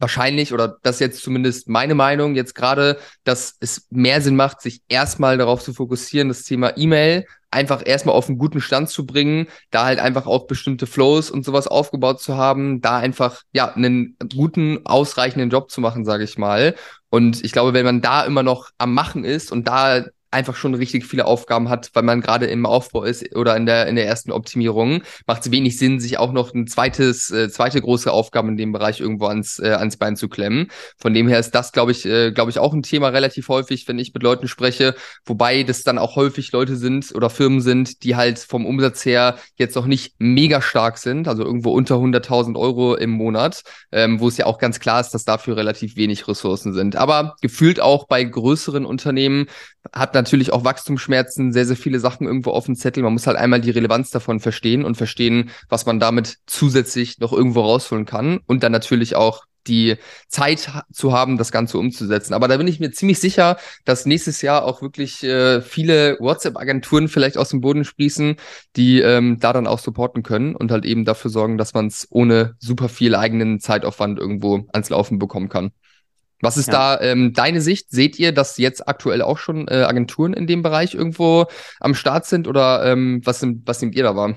wahrscheinlich, oder das ist jetzt zumindest meine Meinung, jetzt gerade, dass es mehr Sinn macht, sich erstmal darauf zu fokussieren, das Thema E-Mail einfach erstmal auf einen guten Stand zu bringen, da halt einfach auch bestimmte Flows und sowas aufgebaut zu haben, da einfach, ja, einen guten, ausreichenden Job zu machen, sage ich mal. Und ich glaube, wenn man da immer noch am Machen ist und da einfach schon richtig viele Aufgaben hat, weil man gerade im Aufbau ist oder in der in der ersten Optimierung, macht es wenig Sinn, sich auch noch ein zweites äh, zweite große Aufgabe in dem Bereich irgendwo ans äh, ans Bein zu klemmen. Von dem her ist das, glaube ich, äh, glaube ich auch ein Thema relativ häufig, wenn ich mit Leuten spreche, wobei das dann auch häufig Leute sind oder Firmen sind, die halt vom Umsatz her jetzt noch nicht mega stark sind, also irgendwo unter 100.000 Euro im Monat, ähm, wo es ja auch ganz klar ist, dass dafür relativ wenig Ressourcen sind. Aber gefühlt auch bei größeren Unternehmen hat natürlich auch Wachstumsschmerzen, sehr, sehr viele Sachen irgendwo auf dem Zettel. Man muss halt einmal die Relevanz davon verstehen und verstehen, was man damit zusätzlich noch irgendwo rausholen kann und dann natürlich auch die Zeit zu haben, das Ganze umzusetzen. Aber da bin ich mir ziemlich sicher, dass nächstes Jahr auch wirklich äh, viele WhatsApp-Agenturen vielleicht aus dem Boden sprießen, die ähm, da dann auch supporten können und halt eben dafür sorgen, dass man es ohne super viel eigenen Zeitaufwand irgendwo ans Laufen bekommen kann. Was ist ja. da ähm, deine Sicht? Seht ihr, dass jetzt aktuell auch schon äh, Agenturen in dem Bereich irgendwo am Start sind oder ähm, was, was nehmt ihr da wahr?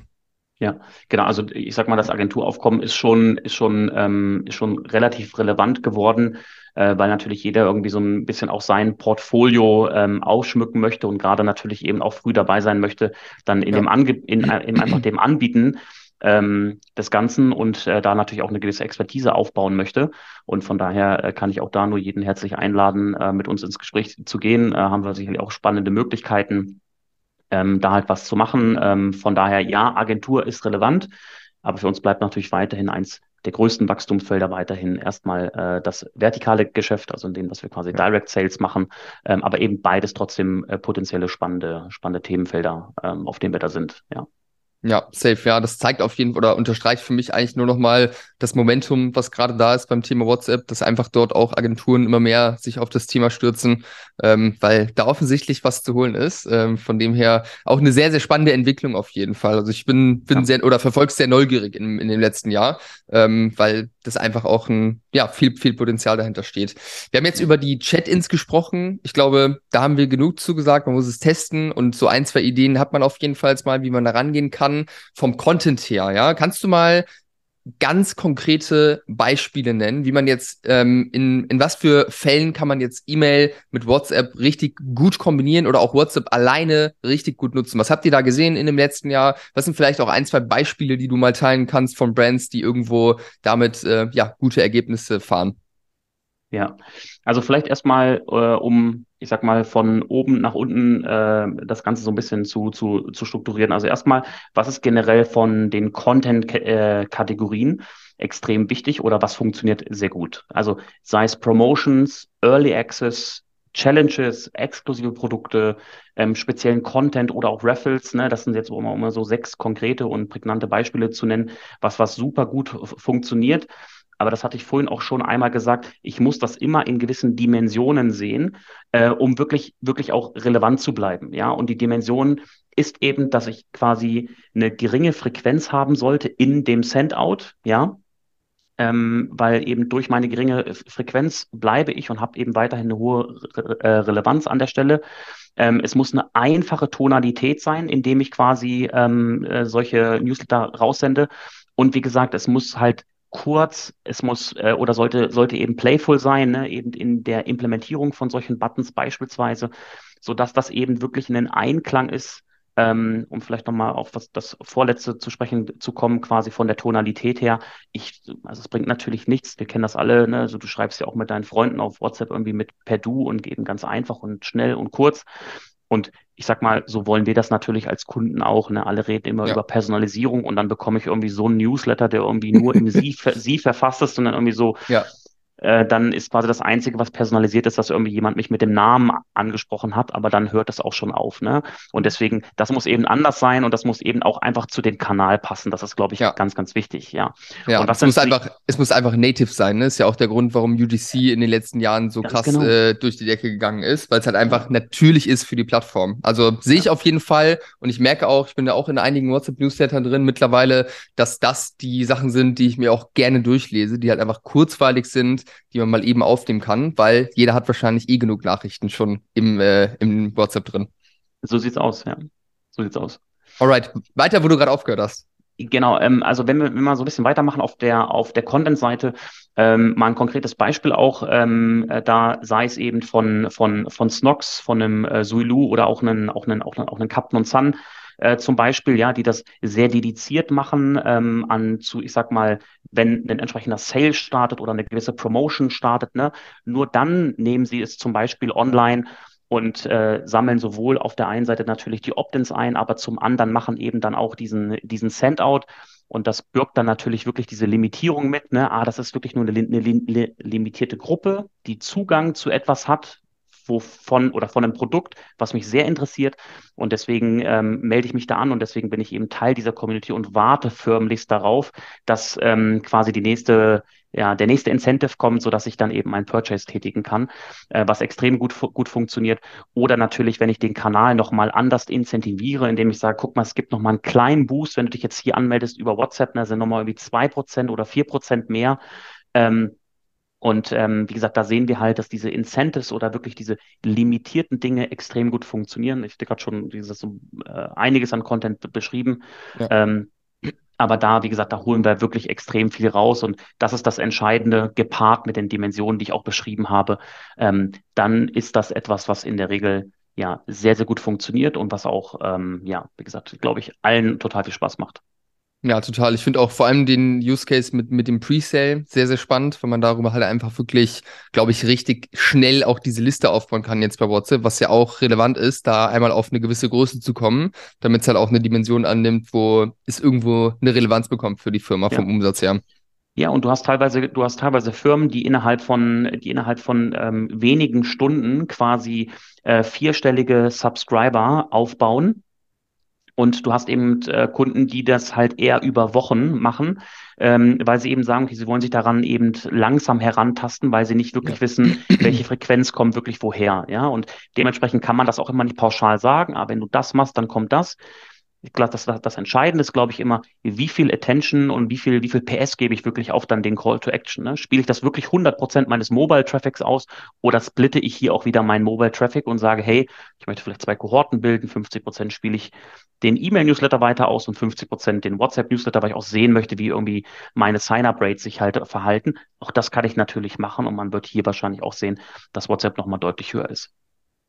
Ja, genau. Also ich sag mal, das Agenturaufkommen ist schon, ist schon, ähm, ist schon relativ relevant geworden, äh, weil natürlich jeder irgendwie so ein bisschen auch sein Portfolio ähm, ausschmücken möchte und gerade natürlich eben auch früh dabei sein möchte, dann in ja. dem Ange in, äh, in einfach dem Anbieten ähm, des Ganzen und äh, da natürlich auch eine gewisse Expertise aufbauen möchte. Und von daher äh, kann ich auch da nur jeden herzlich einladen, äh, mit uns ins Gespräch zu gehen. Äh, haben wir sicherlich auch spannende Möglichkeiten ähm, da halt was zu machen. Ähm, von daher, ja, Agentur ist relevant, aber für uns bleibt natürlich weiterhin eins der größten Wachstumsfelder weiterhin erstmal äh, das vertikale Geschäft, also in dem, was wir quasi Direct Sales machen, ähm, aber eben beides trotzdem äh, potenzielle spannende, spannende Themenfelder, ähm, auf denen wir da sind, ja. Ja, safe. Ja, das zeigt auf jeden Fall oder unterstreicht für mich eigentlich nur noch mal das Momentum, was gerade da ist beim Thema WhatsApp, dass einfach dort auch Agenturen immer mehr sich auf das Thema stürzen, ähm, weil da offensichtlich was zu holen ist. Ähm, von dem her auch eine sehr, sehr spannende Entwicklung auf jeden Fall. Also ich bin, bin ja. sehr oder verfolge sehr neugierig in, in dem letzten Jahr, ähm, weil das einfach auch ein, ja, viel, viel Potenzial dahinter steht. Wir haben jetzt über die Chat-Ins gesprochen. Ich glaube, da haben wir genug zugesagt. Man muss es testen und so ein, zwei Ideen hat man auf jeden Fall mal, wie man da rangehen kann. Vom Content her, ja. Kannst du mal ganz konkrete Beispiele nennen, wie man jetzt, ähm, in, in was für Fällen kann man jetzt E-Mail mit WhatsApp richtig gut kombinieren oder auch WhatsApp alleine richtig gut nutzen? Was habt ihr da gesehen in dem letzten Jahr? Was sind vielleicht auch ein, zwei Beispiele, die du mal teilen kannst von Brands, die irgendwo damit äh, ja, gute Ergebnisse fahren? Ja, also vielleicht erstmal, äh, um, ich sag mal, von oben nach unten äh, das Ganze so ein bisschen zu, zu, zu strukturieren. Also erstmal, was ist generell von den Content-Kategorien extrem wichtig oder was funktioniert sehr gut? Also sei es Promotions, Early Access, Challenges, exklusive Produkte, ähm, speziellen Content oder auch Raffles. Ne? Das sind jetzt immer, immer so sechs konkrete und prägnante Beispiele zu nennen, was, was super gut funktioniert aber das hatte ich vorhin auch schon einmal gesagt, ich muss das immer in gewissen Dimensionen sehen, äh, um wirklich, wirklich auch relevant zu bleiben. Ja, und die Dimension ist eben, dass ich quasi eine geringe Frequenz haben sollte in dem Sendout, ja, ähm, weil eben durch meine geringe Frequenz bleibe ich und habe eben weiterhin eine hohe Re äh, Relevanz an der Stelle. Ähm, es muss eine einfache Tonalität sein, indem ich quasi ähm, äh, solche Newsletter raussende. Und wie gesagt, es muss halt kurz, es muss äh, oder sollte, sollte eben playful sein, ne? eben in der Implementierung von solchen Buttons beispielsweise, sodass das eben wirklich in den Einklang ist, ähm, um vielleicht nochmal auf was, das Vorletzte zu sprechen zu kommen, quasi von der Tonalität her. Ich, also es bringt natürlich nichts, wir kennen das alle, ne? also du schreibst ja auch mit deinen Freunden auf WhatsApp irgendwie mit per Du und eben ganz einfach und schnell und kurz. Und ich sag mal, so wollen wir das natürlich als Kunden auch. Ne? Alle reden immer ja. über Personalisierung und dann bekomme ich irgendwie so einen Newsletter, der irgendwie nur im Sie, Sie verfasst ist und dann irgendwie so, ja äh, dann ist quasi das Einzige, was personalisiert ist, dass irgendwie jemand mich mit dem Namen angesprochen hat, aber dann hört das auch schon auf. Ne? Und deswegen, das muss eben anders sein und das muss eben auch einfach zu dem Kanal passen. Das ist, glaube ich, ja. ganz, ganz wichtig, ja. Ja, und es muss einfach, es muss einfach native sein. Ne? Ist ja auch der Grund, warum UGC in den letzten Jahren so krass genau. äh, durch die Decke gegangen ist, weil es halt einfach natürlich ist für die Plattform. Also sehe ich auf jeden Fall und ich merke auch, ich bin ja auch in einigen WhatsApp-Newslettern drin mittlerweile, dass das die Sachen sind, die ich mir auch gerne durchlese, die halt einfach kurzweilig sind, die man mal eben aufnehmen kann, weil jeder hat wahrscheinlich eh genug Nachrichten schon im, äh, im WhatsApp drin. So sieht's aus, ja. So sieht's aus. Alright, weiter, wo du gerade aufgehört hast. Genau, ähm, also wenn wir, wenn wir so ein bisschen weitermachen auf der, auf der Content-Seite, ähm, mal ein konkretes Beispiel auch, ähm, äh, da sei es eben von, von, von Snox, von einem äh, Suilu oder auch einen, auch einen, auch einen, auch einen Captain und Sun, äh, zum Beispiel, ja, die das sehr dediziert machen ähm, an zu, ich sag mal, wenn ein entsprechender Sale startet oder eine gewisse Promotion startet, ne, nur dann nehmen sie es zum Beispiel online und äh, sammeln sowohl auf der einen Seite natürlich die Opt-ins ein, aber zum anderen machen eben dann auch diesen, diesen Send-out. Und das birgt dann natürlich wirklich diese Limitierung mit. Ne? Ah, das ist wirklich nur eine, eine, eine limitierte Gruppe, die Zugang zu etwas hat, wovon oder von einem Produkt, was mich sehr interessiert. Und deswegen ähm, melde ich mich da an und deswegen bin ich eben Teil dieser Community und warte förmlichst darauf, dass ähm, quasi die nächste ja, der nächste Incentive kommt, so dass ich dann eben ein Purchase tätigen kann, äh, was extrem gut, gut funktioniert. Oder natürlich, wenn ich den Kanal nochmal anders incentiviere, indem ich sage, guck mal, es gibt nochmal einen kleinen Boost, wenn du dich jetzt hier anmeldest über WhatsApp, ne, sind nochmal irgendwie zwei Prozent oder vier Prozent mehr. Ähm, und ähm, wie gesagt, da sehen wir halt, dass diese Incentives oder wirklich diese limitierten Dinge extrem gut funktionieren. Ich habe gerade schon dieses, äh, einiges an Content beschrieben. Ja. Ähm, aber da, wie gesagt, da holen wir wirklich extrem viel raus. Und das ist das Entscheidende, gepaart mit den Dimensionen, die ich auch beschrieben habe. Ähm, dann ist das etwas, was in der Regel ja sehr, sehr gut funktioniert und was auch, ähm, ja, wie gesagt, glaube ich, allen total viel Spaß macht. Ja, total. Ich finde auch vor allem den Use Case mit, mit dem Presale sehr, sehr spannend, weil man darüber halt einfach wirklich, glaube ich, richtig schnell auch diese Liste aufbauen kann jetzt bei WhatsApp, was ja auch relevant ist, da einmal auf eine gewisse Größe zu kommen, damit es halt auch eine Dimension annimmt, wo es irgendwo eine Relevanz bekommt für die Firma ja. vom Umsatz her. Ja, und du hast teilweise, du hast teilweise Firmen, die innerhalb von, die innerhalb von ähm, wenigen Stunden quasi äh, vierstellige Subscriber aufbauen und du hast eben äh, Kunden, die das halt eher über Wochen machen, ähm, weil sie eben sagen, okay, sie wollen sich daran eben langsam herantasten, weil sie nicht wirklich ja. wissen, welche Frequenz kommt wirklich woher. Ja, und dementsprechend kann man das auch immer nicht pauschal sagen, aber wenn du das machst, dann kommt das ich glaube, das, das Entscheidende ist, glaube ich, immer, wie viel Attention und wie viel, wie viel PS gebe ich wirklich auf dann den Call to Action. Ne? Spiele ich das wirklich 100 Prozent meines Mobile Traffics aus oder splitte ich hier auch wieder meinen Mobile Traffic und sage, hey, ich möchte vielleicht zwei Kohorten bilden, 50 Prozent spiele ich den E-Mail-Newsletter weiter aus und 50 Prozent den WhatsApp-Newsletter, weil ich auch sehen möchte, wie irgendwie meine Sign-up-Rates sich halt verhalten. Auch das kann ich natürlich machen und man wird hier wahrscheinlich auch sehen, dass WhatsApp nochmal deutlich höher ist.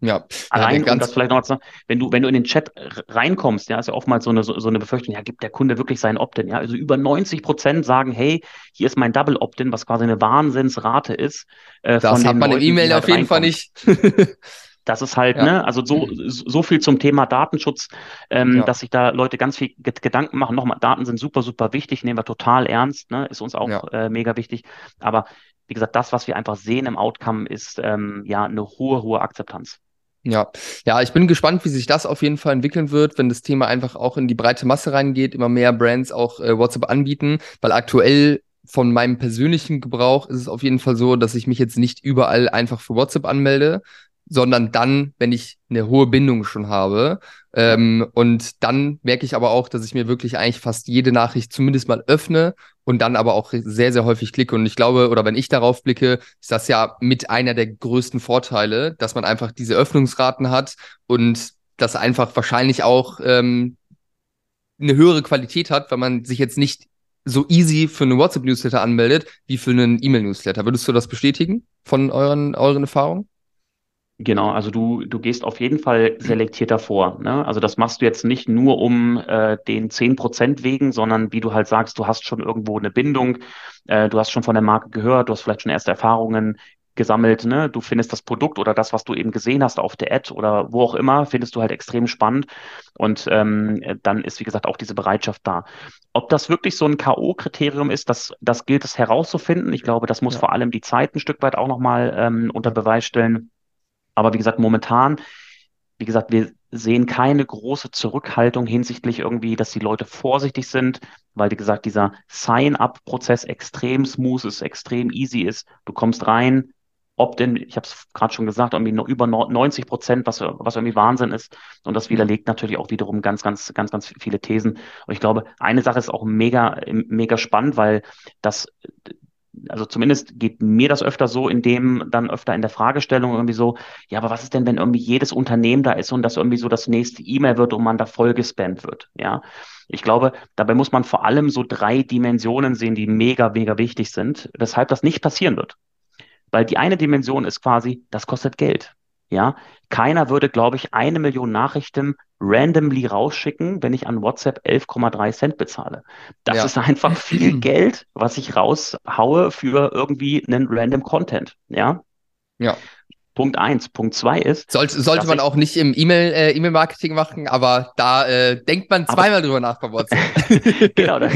Ja. Allein, ja, um das vielleicht noch mal zu sagen, wenn du, wenn du in den Chat reinkommst, ja, ist ja oftmals so eine, so, so eine Befürchtung, ja, gibt der Kunde wirklich sein Opt-in, ja, also über 90 Prozent sagen, hey, hier ist mein Double Opt-in, was quasi eine Wahnsinnsrate ist. Äh, das hat man im E-Mail auf jeden Fall nicht. Das ist halt, ja. ne, also so, so viel zum Thema Datenschutz, ähm, ja. dass sich da Leute ganz viel Gedanken machen. Nochmal, Daten sind super, super wichtig, nehmen wir total ernst, ne, ist uns auch ja. äh, mega wichtig. Aber wie gesagt, das, was wir einfach sehen im Outcome, ist ähm, ja eine hohe, hohe Akzeptanz. Ja, ja, ich bin gespannt, wie sich das auf jeden Fall entwickeln wird, wenn das Thema einfach auch in die breite Masse reingeht, immer mehr Brands auch äh, WhatsApp anbieten, weil aktuell von meinem persönlichen Gebrauch ist es auf jeden Fall so, dass ich mich jetzt nicht überall einfach für WhatsApp anmelde, sondern dann, wenn ich eine hohe Bindung schon habe. Ähm, und dann merke ich aber auch, dass ich mir wirklich eigentlich fast jede Nachricht zumindest mal öffne und dann aber auch sehr, sehr häufig klicke. Und ich glaube, oder wenn ich darauf blicke, ist das ja mit einer der größten Vorteile, dass man einfach diese Öffnungsraten hat und das einfach wahrscheinlich auch ähm, eine höhere Qualität hat, weil man sich jetzt nicht so easy für einen WhatsApp-Newsletter anmeldet, wie für einen E-Mail-Newsletter. Würdest du das bestätigen von euren, euren Erfahrungen? Genau, also du, du gehst auf jeden Fall selektierter vor. Ne? Also das machst du jetzt nicht nur um äh, den zehn Prozent wegen, sondern wie du halt sagst, du hast schon irgendwo eine Bindung, äh, du hast schon von der Marke gehört, du hast vielleicht schon erste Erfahrungen gesammelt, ne? Du findest das Produkt oder das, was du eben gesehen hast auf der Ad oder wo auch immer, findest du halt extrem spannend. Und ähm, dann ist, wie gesagt, auch diese Bereitschaft da. Ob das wirklich so ein K.O.-Kriterium ist, das, das gilt es herauszufinden. Ich glaube, das muss ja. vor allem die Zeit ein Stück weit auch nochmal ähm, unter Beweis stellen. Aber wie gesagt, momentan, wie gesagt, wir sehen keine große Zurückhaltung hinsichtlich irgendwie, dass die Leute vorsichtig sind, weil, wie gesagt, dieser Sign-up-Prozess extrem smooth ist, extrem easy ist. Du kommst rein, Opt-in, ich habe es gerade schon gesagt, irgendwie noch über 90 Prozent, was, was irgendwie Wahnsinn ist. Und das widerlegt natürlich auch wiederum ganz, ganz, ganz, ganz viele Thesen. Und ich glaube, eine Sache ist auch mega, mega spannend, weil das also zumindest geht mir das öfter so, in dem dann öfter in der Fragestellung irgendwie so, ja, aber was ist denn, wenn irgendwie jedes Unternehmen da ist und das irgendwie so das nächste E-Mail wird und man da voll gespammt wird, ja. Ich glaube, dabei muss man vor allem so drei Dimensionen sehen, die mega, mega wichtig sind, weshalb das nicht passieren wird. Weil die eine Dimension ist quasi, das kostet Geld. Ja, keiner würde, glaube ich, eine Million Nachrichten randomly rausschicken, wenn ich an WhatsApp 11,3 Cent bezahle. Das ja. ist einfach viel Geld, was ich raushaue für irgendwie einen random Content. Ja. Ja. Punkt eins. Punkt zwei ist. Sollte, sollte man auch nicht im E-Mail, äh, E-Mail-Marketing machen, aber da äh, denkt man zweimal drüber nach bei WhatsApp. genau, da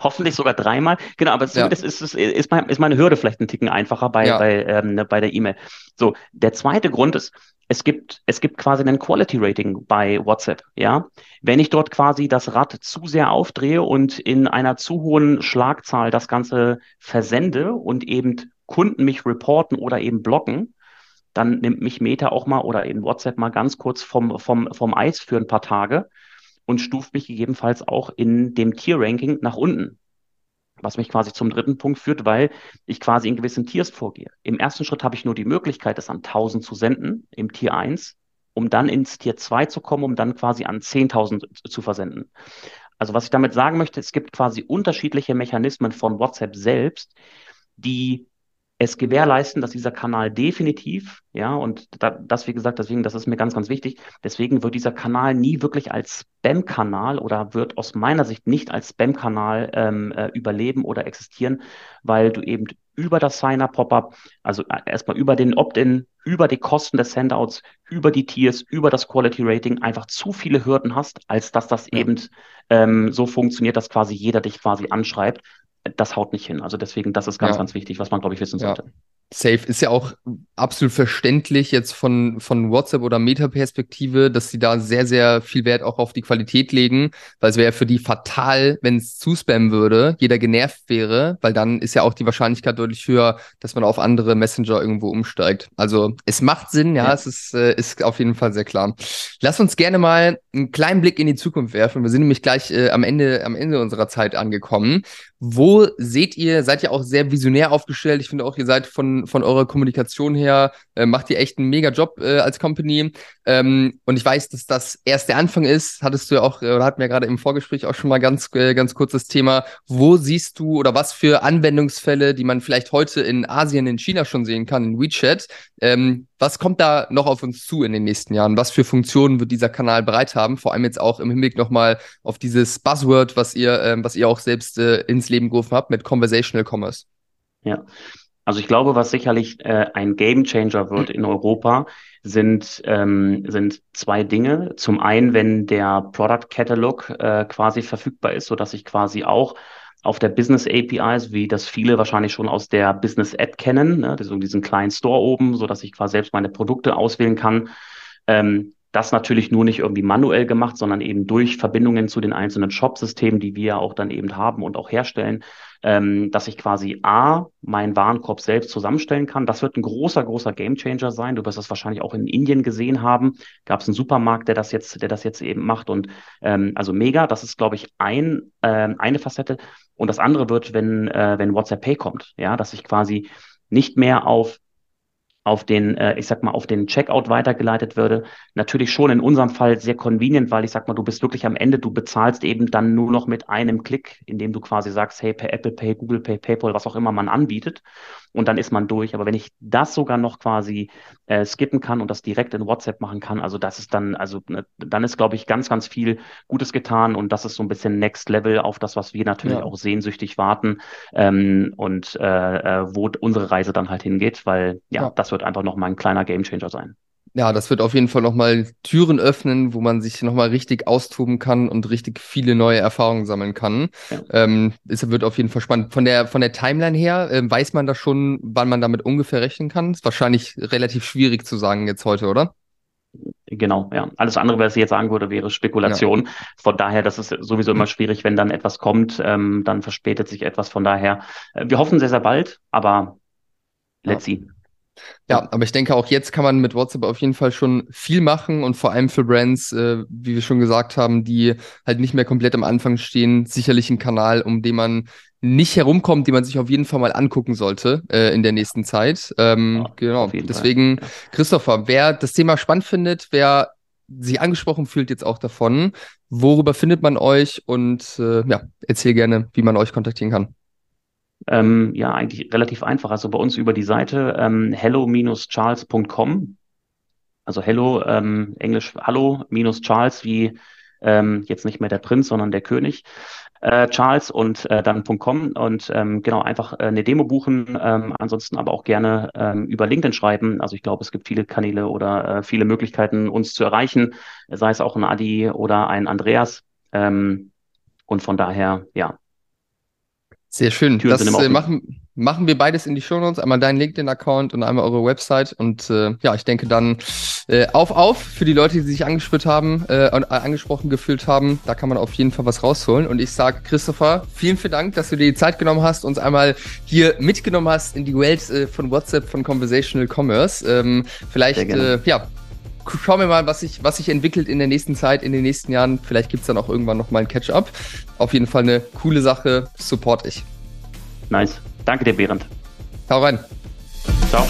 hoffentlich sogar dreimal. Genau, aber zumindest ja. ist, ist, ist, mein, ist meine Hürde vielleicht ein Ticken einfacher bei, ja. bei, ähm, bei der E-Mail. So, der zweite Grund ist, es gibt, es gibt quasi ein Quality Rating bei WhatsApp, ja. Wenn ich dort quasi das Rad zu sehr aufdrehe und in einer zu hohen Schlagzahl das Ganze versende und eben Kunden mich reporten oder eben blocken, dann nimmt mich Meta auch mal oder in WhatsApp mal ganz kurz vom, vom, vom Eis für ein paar Tage und stuft mich gegebenenfalls auch in dem Tier-Ranking nach unten. Was mich quasi zum dritten Punkt führt, weil ich quasi in gewissen Tiers vorgehe. Im ersten Schritt habe ich nur die Möglichkeit, es an 1000 zu senden, im Tier 1, um dann ins Tier 2 zu kommen, um dann quasi an 10.000 zu versenden. Also was ich damit sagen möchte, es gibt quasi unterschiedliche Mechanismen von WhatsApp selbst, die es gewährleisten, dass dieser Kanal definitiv, ja, und da, das, wie gesagt, deswegen, das ist mir ganz, ganz wichtig, deswegen wird dieser Kanal nie wirklich als Spam-Kanal oder wird aus meiner Sicht nicht als Spam-Kanal ähm, äh, überleben oder existieren, weil du eben über das Signer-Pop-up, also äh, erstmal über den Opt-in, über die Kosten des Sendouts, über die Tiers, über das Quality-Rating einfach zu viele Hürden hast, als dass das ja. eben ähm, so funktioniert, dass quasi jeder dich quasi anschreibt das haut nicht hin. Also deswegen, das ist ganz, ja. ganz wichtig, was man, glaube ich, wissen sollte. Safe ist ja auch absolut verständlich jetzt von, von WhatsApp oder Meta-Perspektive, dass sie da sehr, sehr viel Wert auch auf die Qualität legen, weil es wäre für die fatal, wenn es zuspammen würde, jeder genervt wäre, weil dann ist ja auch die Wahrscheinlichkeit deutlich höher, dass man auf andere Messenger irgendwo umsteigt. Also es macht Sinn, ja, ja. es ist, äh, ist auf jeden Fall sehr klar. Lass uns gerne mal einen kleinen Blick in die Zukunft werfen. Wir sind nämlich gleich äh, am Ende, am Ende unserer Zeit angekommen. Wo seht ihr, seid ihr auch sehr visionär aufgestellt? Ich finde auch, ihr seid von, von eurer Kommunikation her, äh, macht ihr echt einen mega Job äh, als Company. Ähm, und ich weiß, dass das erst der Anfang ist. Hattest du ja auch, oder hatten wir gerade im Vorgespräch auch schon mal ganz, äh, ganz kurzes Thema. Wo siehst du oder was für Anwendungsfälle, die man vielleicht heute in Asien, in China schon sehen kann, in WeChat, ähm, was kommt da noch auf uns zu in den nächsten Jahren? Was für Funktionen wird dieser Kanal bereit haben? Vor allem jetzt auch im Hinblick nochmal auf dieses Buzzword, was ihr, ähm, was ihr auch selbst äh, ins Leben gerufen habt mit Conversational Commerce. Ja, also ich glaube, was sicherlich äh, ein Game Changer wird in Europa, sind, ähm, sind zwei Dinge. Zum einen, wenn der Product Catalog äh, quasi verfügbar ist, so dass ich quasi auch auf der Business APIs, wie das viele wahrscheinlich schon aus der Business App kennen, ne, so diesen kleinen Store oben, so dass ich quasi selbst meine Produkte auswählen kann. Ähm, das natürlich nur nicht irgendwie manuell gemacht, sondern eben durch Verbindungen zu den einzelnen Shop-Systemen, die wir auch dann eben haben und auch herstellen, ähm, dass ich quasi A, meinen Warenkorb selbst zusammenstellen kann. Das wird ein großer, großer Gamechanger sein. Du wirst das wahrscheinlich auch in Indien gesehen haben. Gab es einen Supermarkt, der das jetzt, der das jetzt eben macht und ähm, also mega. Das ist, glaube ich, ein, äh, eine Facette. Und das andere wird, wenn, äh, wenn WhatsApp Pay kommt, ja, dass ich quasi nicht mehr auf auf den, äh, ich sag mal, auf den Checkout weitergeleitet würde. Natürlich schon in unserem Fall sehr convenient, weil ich sag mal, du bist wirklich am Ende, du bezahlst eben dann nur noch mit einem Klick, indem du quasi sagst, hey, per Apple Pay, Google Pay, PayPal, was auch immer man anbietet. Und dann ist man durch. Aber wenn ich das sogar noch quasi äh, skippen kann und das direkt in WhatsApp machen kann, also das ist dann, also ne, dann ist, glaube ich, ganz, ganz viel Gutes getan und das ist so ein bisschen Next Level auf das, was wir natürlich ja. auch sehnsüchtig warten ähm, und äh, äh wo unsere Reise dann halt hingeht, weil ja, ja. das wird einfach nochmal ein kleiner Gamechanger sein. Ja, das wird auf jeden Fall nochmal Türen öffnen, wo man sich nochmal richtig austoben kann und richtig viele neue Erfahrungen sammeln kann. Ja. Ähm, es wird auf jeden Fall spannend. Von der, von der Timeline her, äh, weiß man da schon, wann man damit ungefähr rechnen kann? Ist wahrscheinlich relativ schwierig zu sagen jetzt heute, oder? Genau, ja. Alles andere, was ich jetzt sagen würde, wäre Spekulation. Ja. Von daher, das ist sowieso immer schwierig, wenn dann etwas kommt, ähm, dann verspätet sich etwas. Von daher, äh, wir hoffen sehr, sehr bald, aber let's ja. see. Ja, aber ich denke, auch jetzt kann man mit WhatsApp auf jeden Fall schon viel machen und vor allem für Brands, äh, wie wir schon gesagt haben, die halt nicht mehr komplett am Anfang stehen, sicherlich ein Kanal, um den man nicht herumkommt, den man sich auf jeden Fall mal angucken sollte äh, in der nächsten Zeit. Ähm, ja, genau. Deswegen, Fall. Christopher, wer das Thema spannend findet, wer sich angesprochen fühlt jetzt auch davon, worüber findet man euch und äh, ja, erzähl gerne, wie man euch kontaktieren kann. Ähm, ja, eigentlich relativ einfach. Also bei uns über die Seite ähm, hello-charles.com. Also hello, ähm, Englisch hallo minus Charles wie ähm, jetzt nicht mehr der Prinz, sondern der König. äh, Charles und äh, dann .com und ähm, genau einfach äh, eine Demo buchen. Ähm, ansonsten aber auch gerne ähm, über LinkedIn schreiben. Also ich glaube, es gibt viele Kanäle oder äh, viele Möglichkeiten, uns zu erreichen, sei es auch ein Adi oder ein Andreas. Ähm, und von daher, ja, sehr schön. Das äh, machen, machen wir beides in die Show Notes. Einmal deinen LinkedIn-Account und einmal eure Website. Und äh, ja, ich denke dann äh, auf, auf für die Leute, die sich angespürt haben äh, und äh, angesprochen gefühlt haben. Da kann man auf jeden Fall was rausholen. Und ich sage, Christopher, vielen, vielen Dank, dass du dir die Zeit genommen hast, uns einmal hier mitgenommen hast in die Welt äh, von WhatsApp, von Conversational Commerce. Ähm, vielleicht, äh, ja, schauen wir mal, was sich, was sich entwickelt in der nächsten Zeit, in den nächsten Jahren. Vielleicht gibt es dann auch irgendwann nochmal ein Catch-up. Auf jeden Fall eine coole Sache, support ich. Nice. Danke dir, Behrend. Hau rein. Ciao.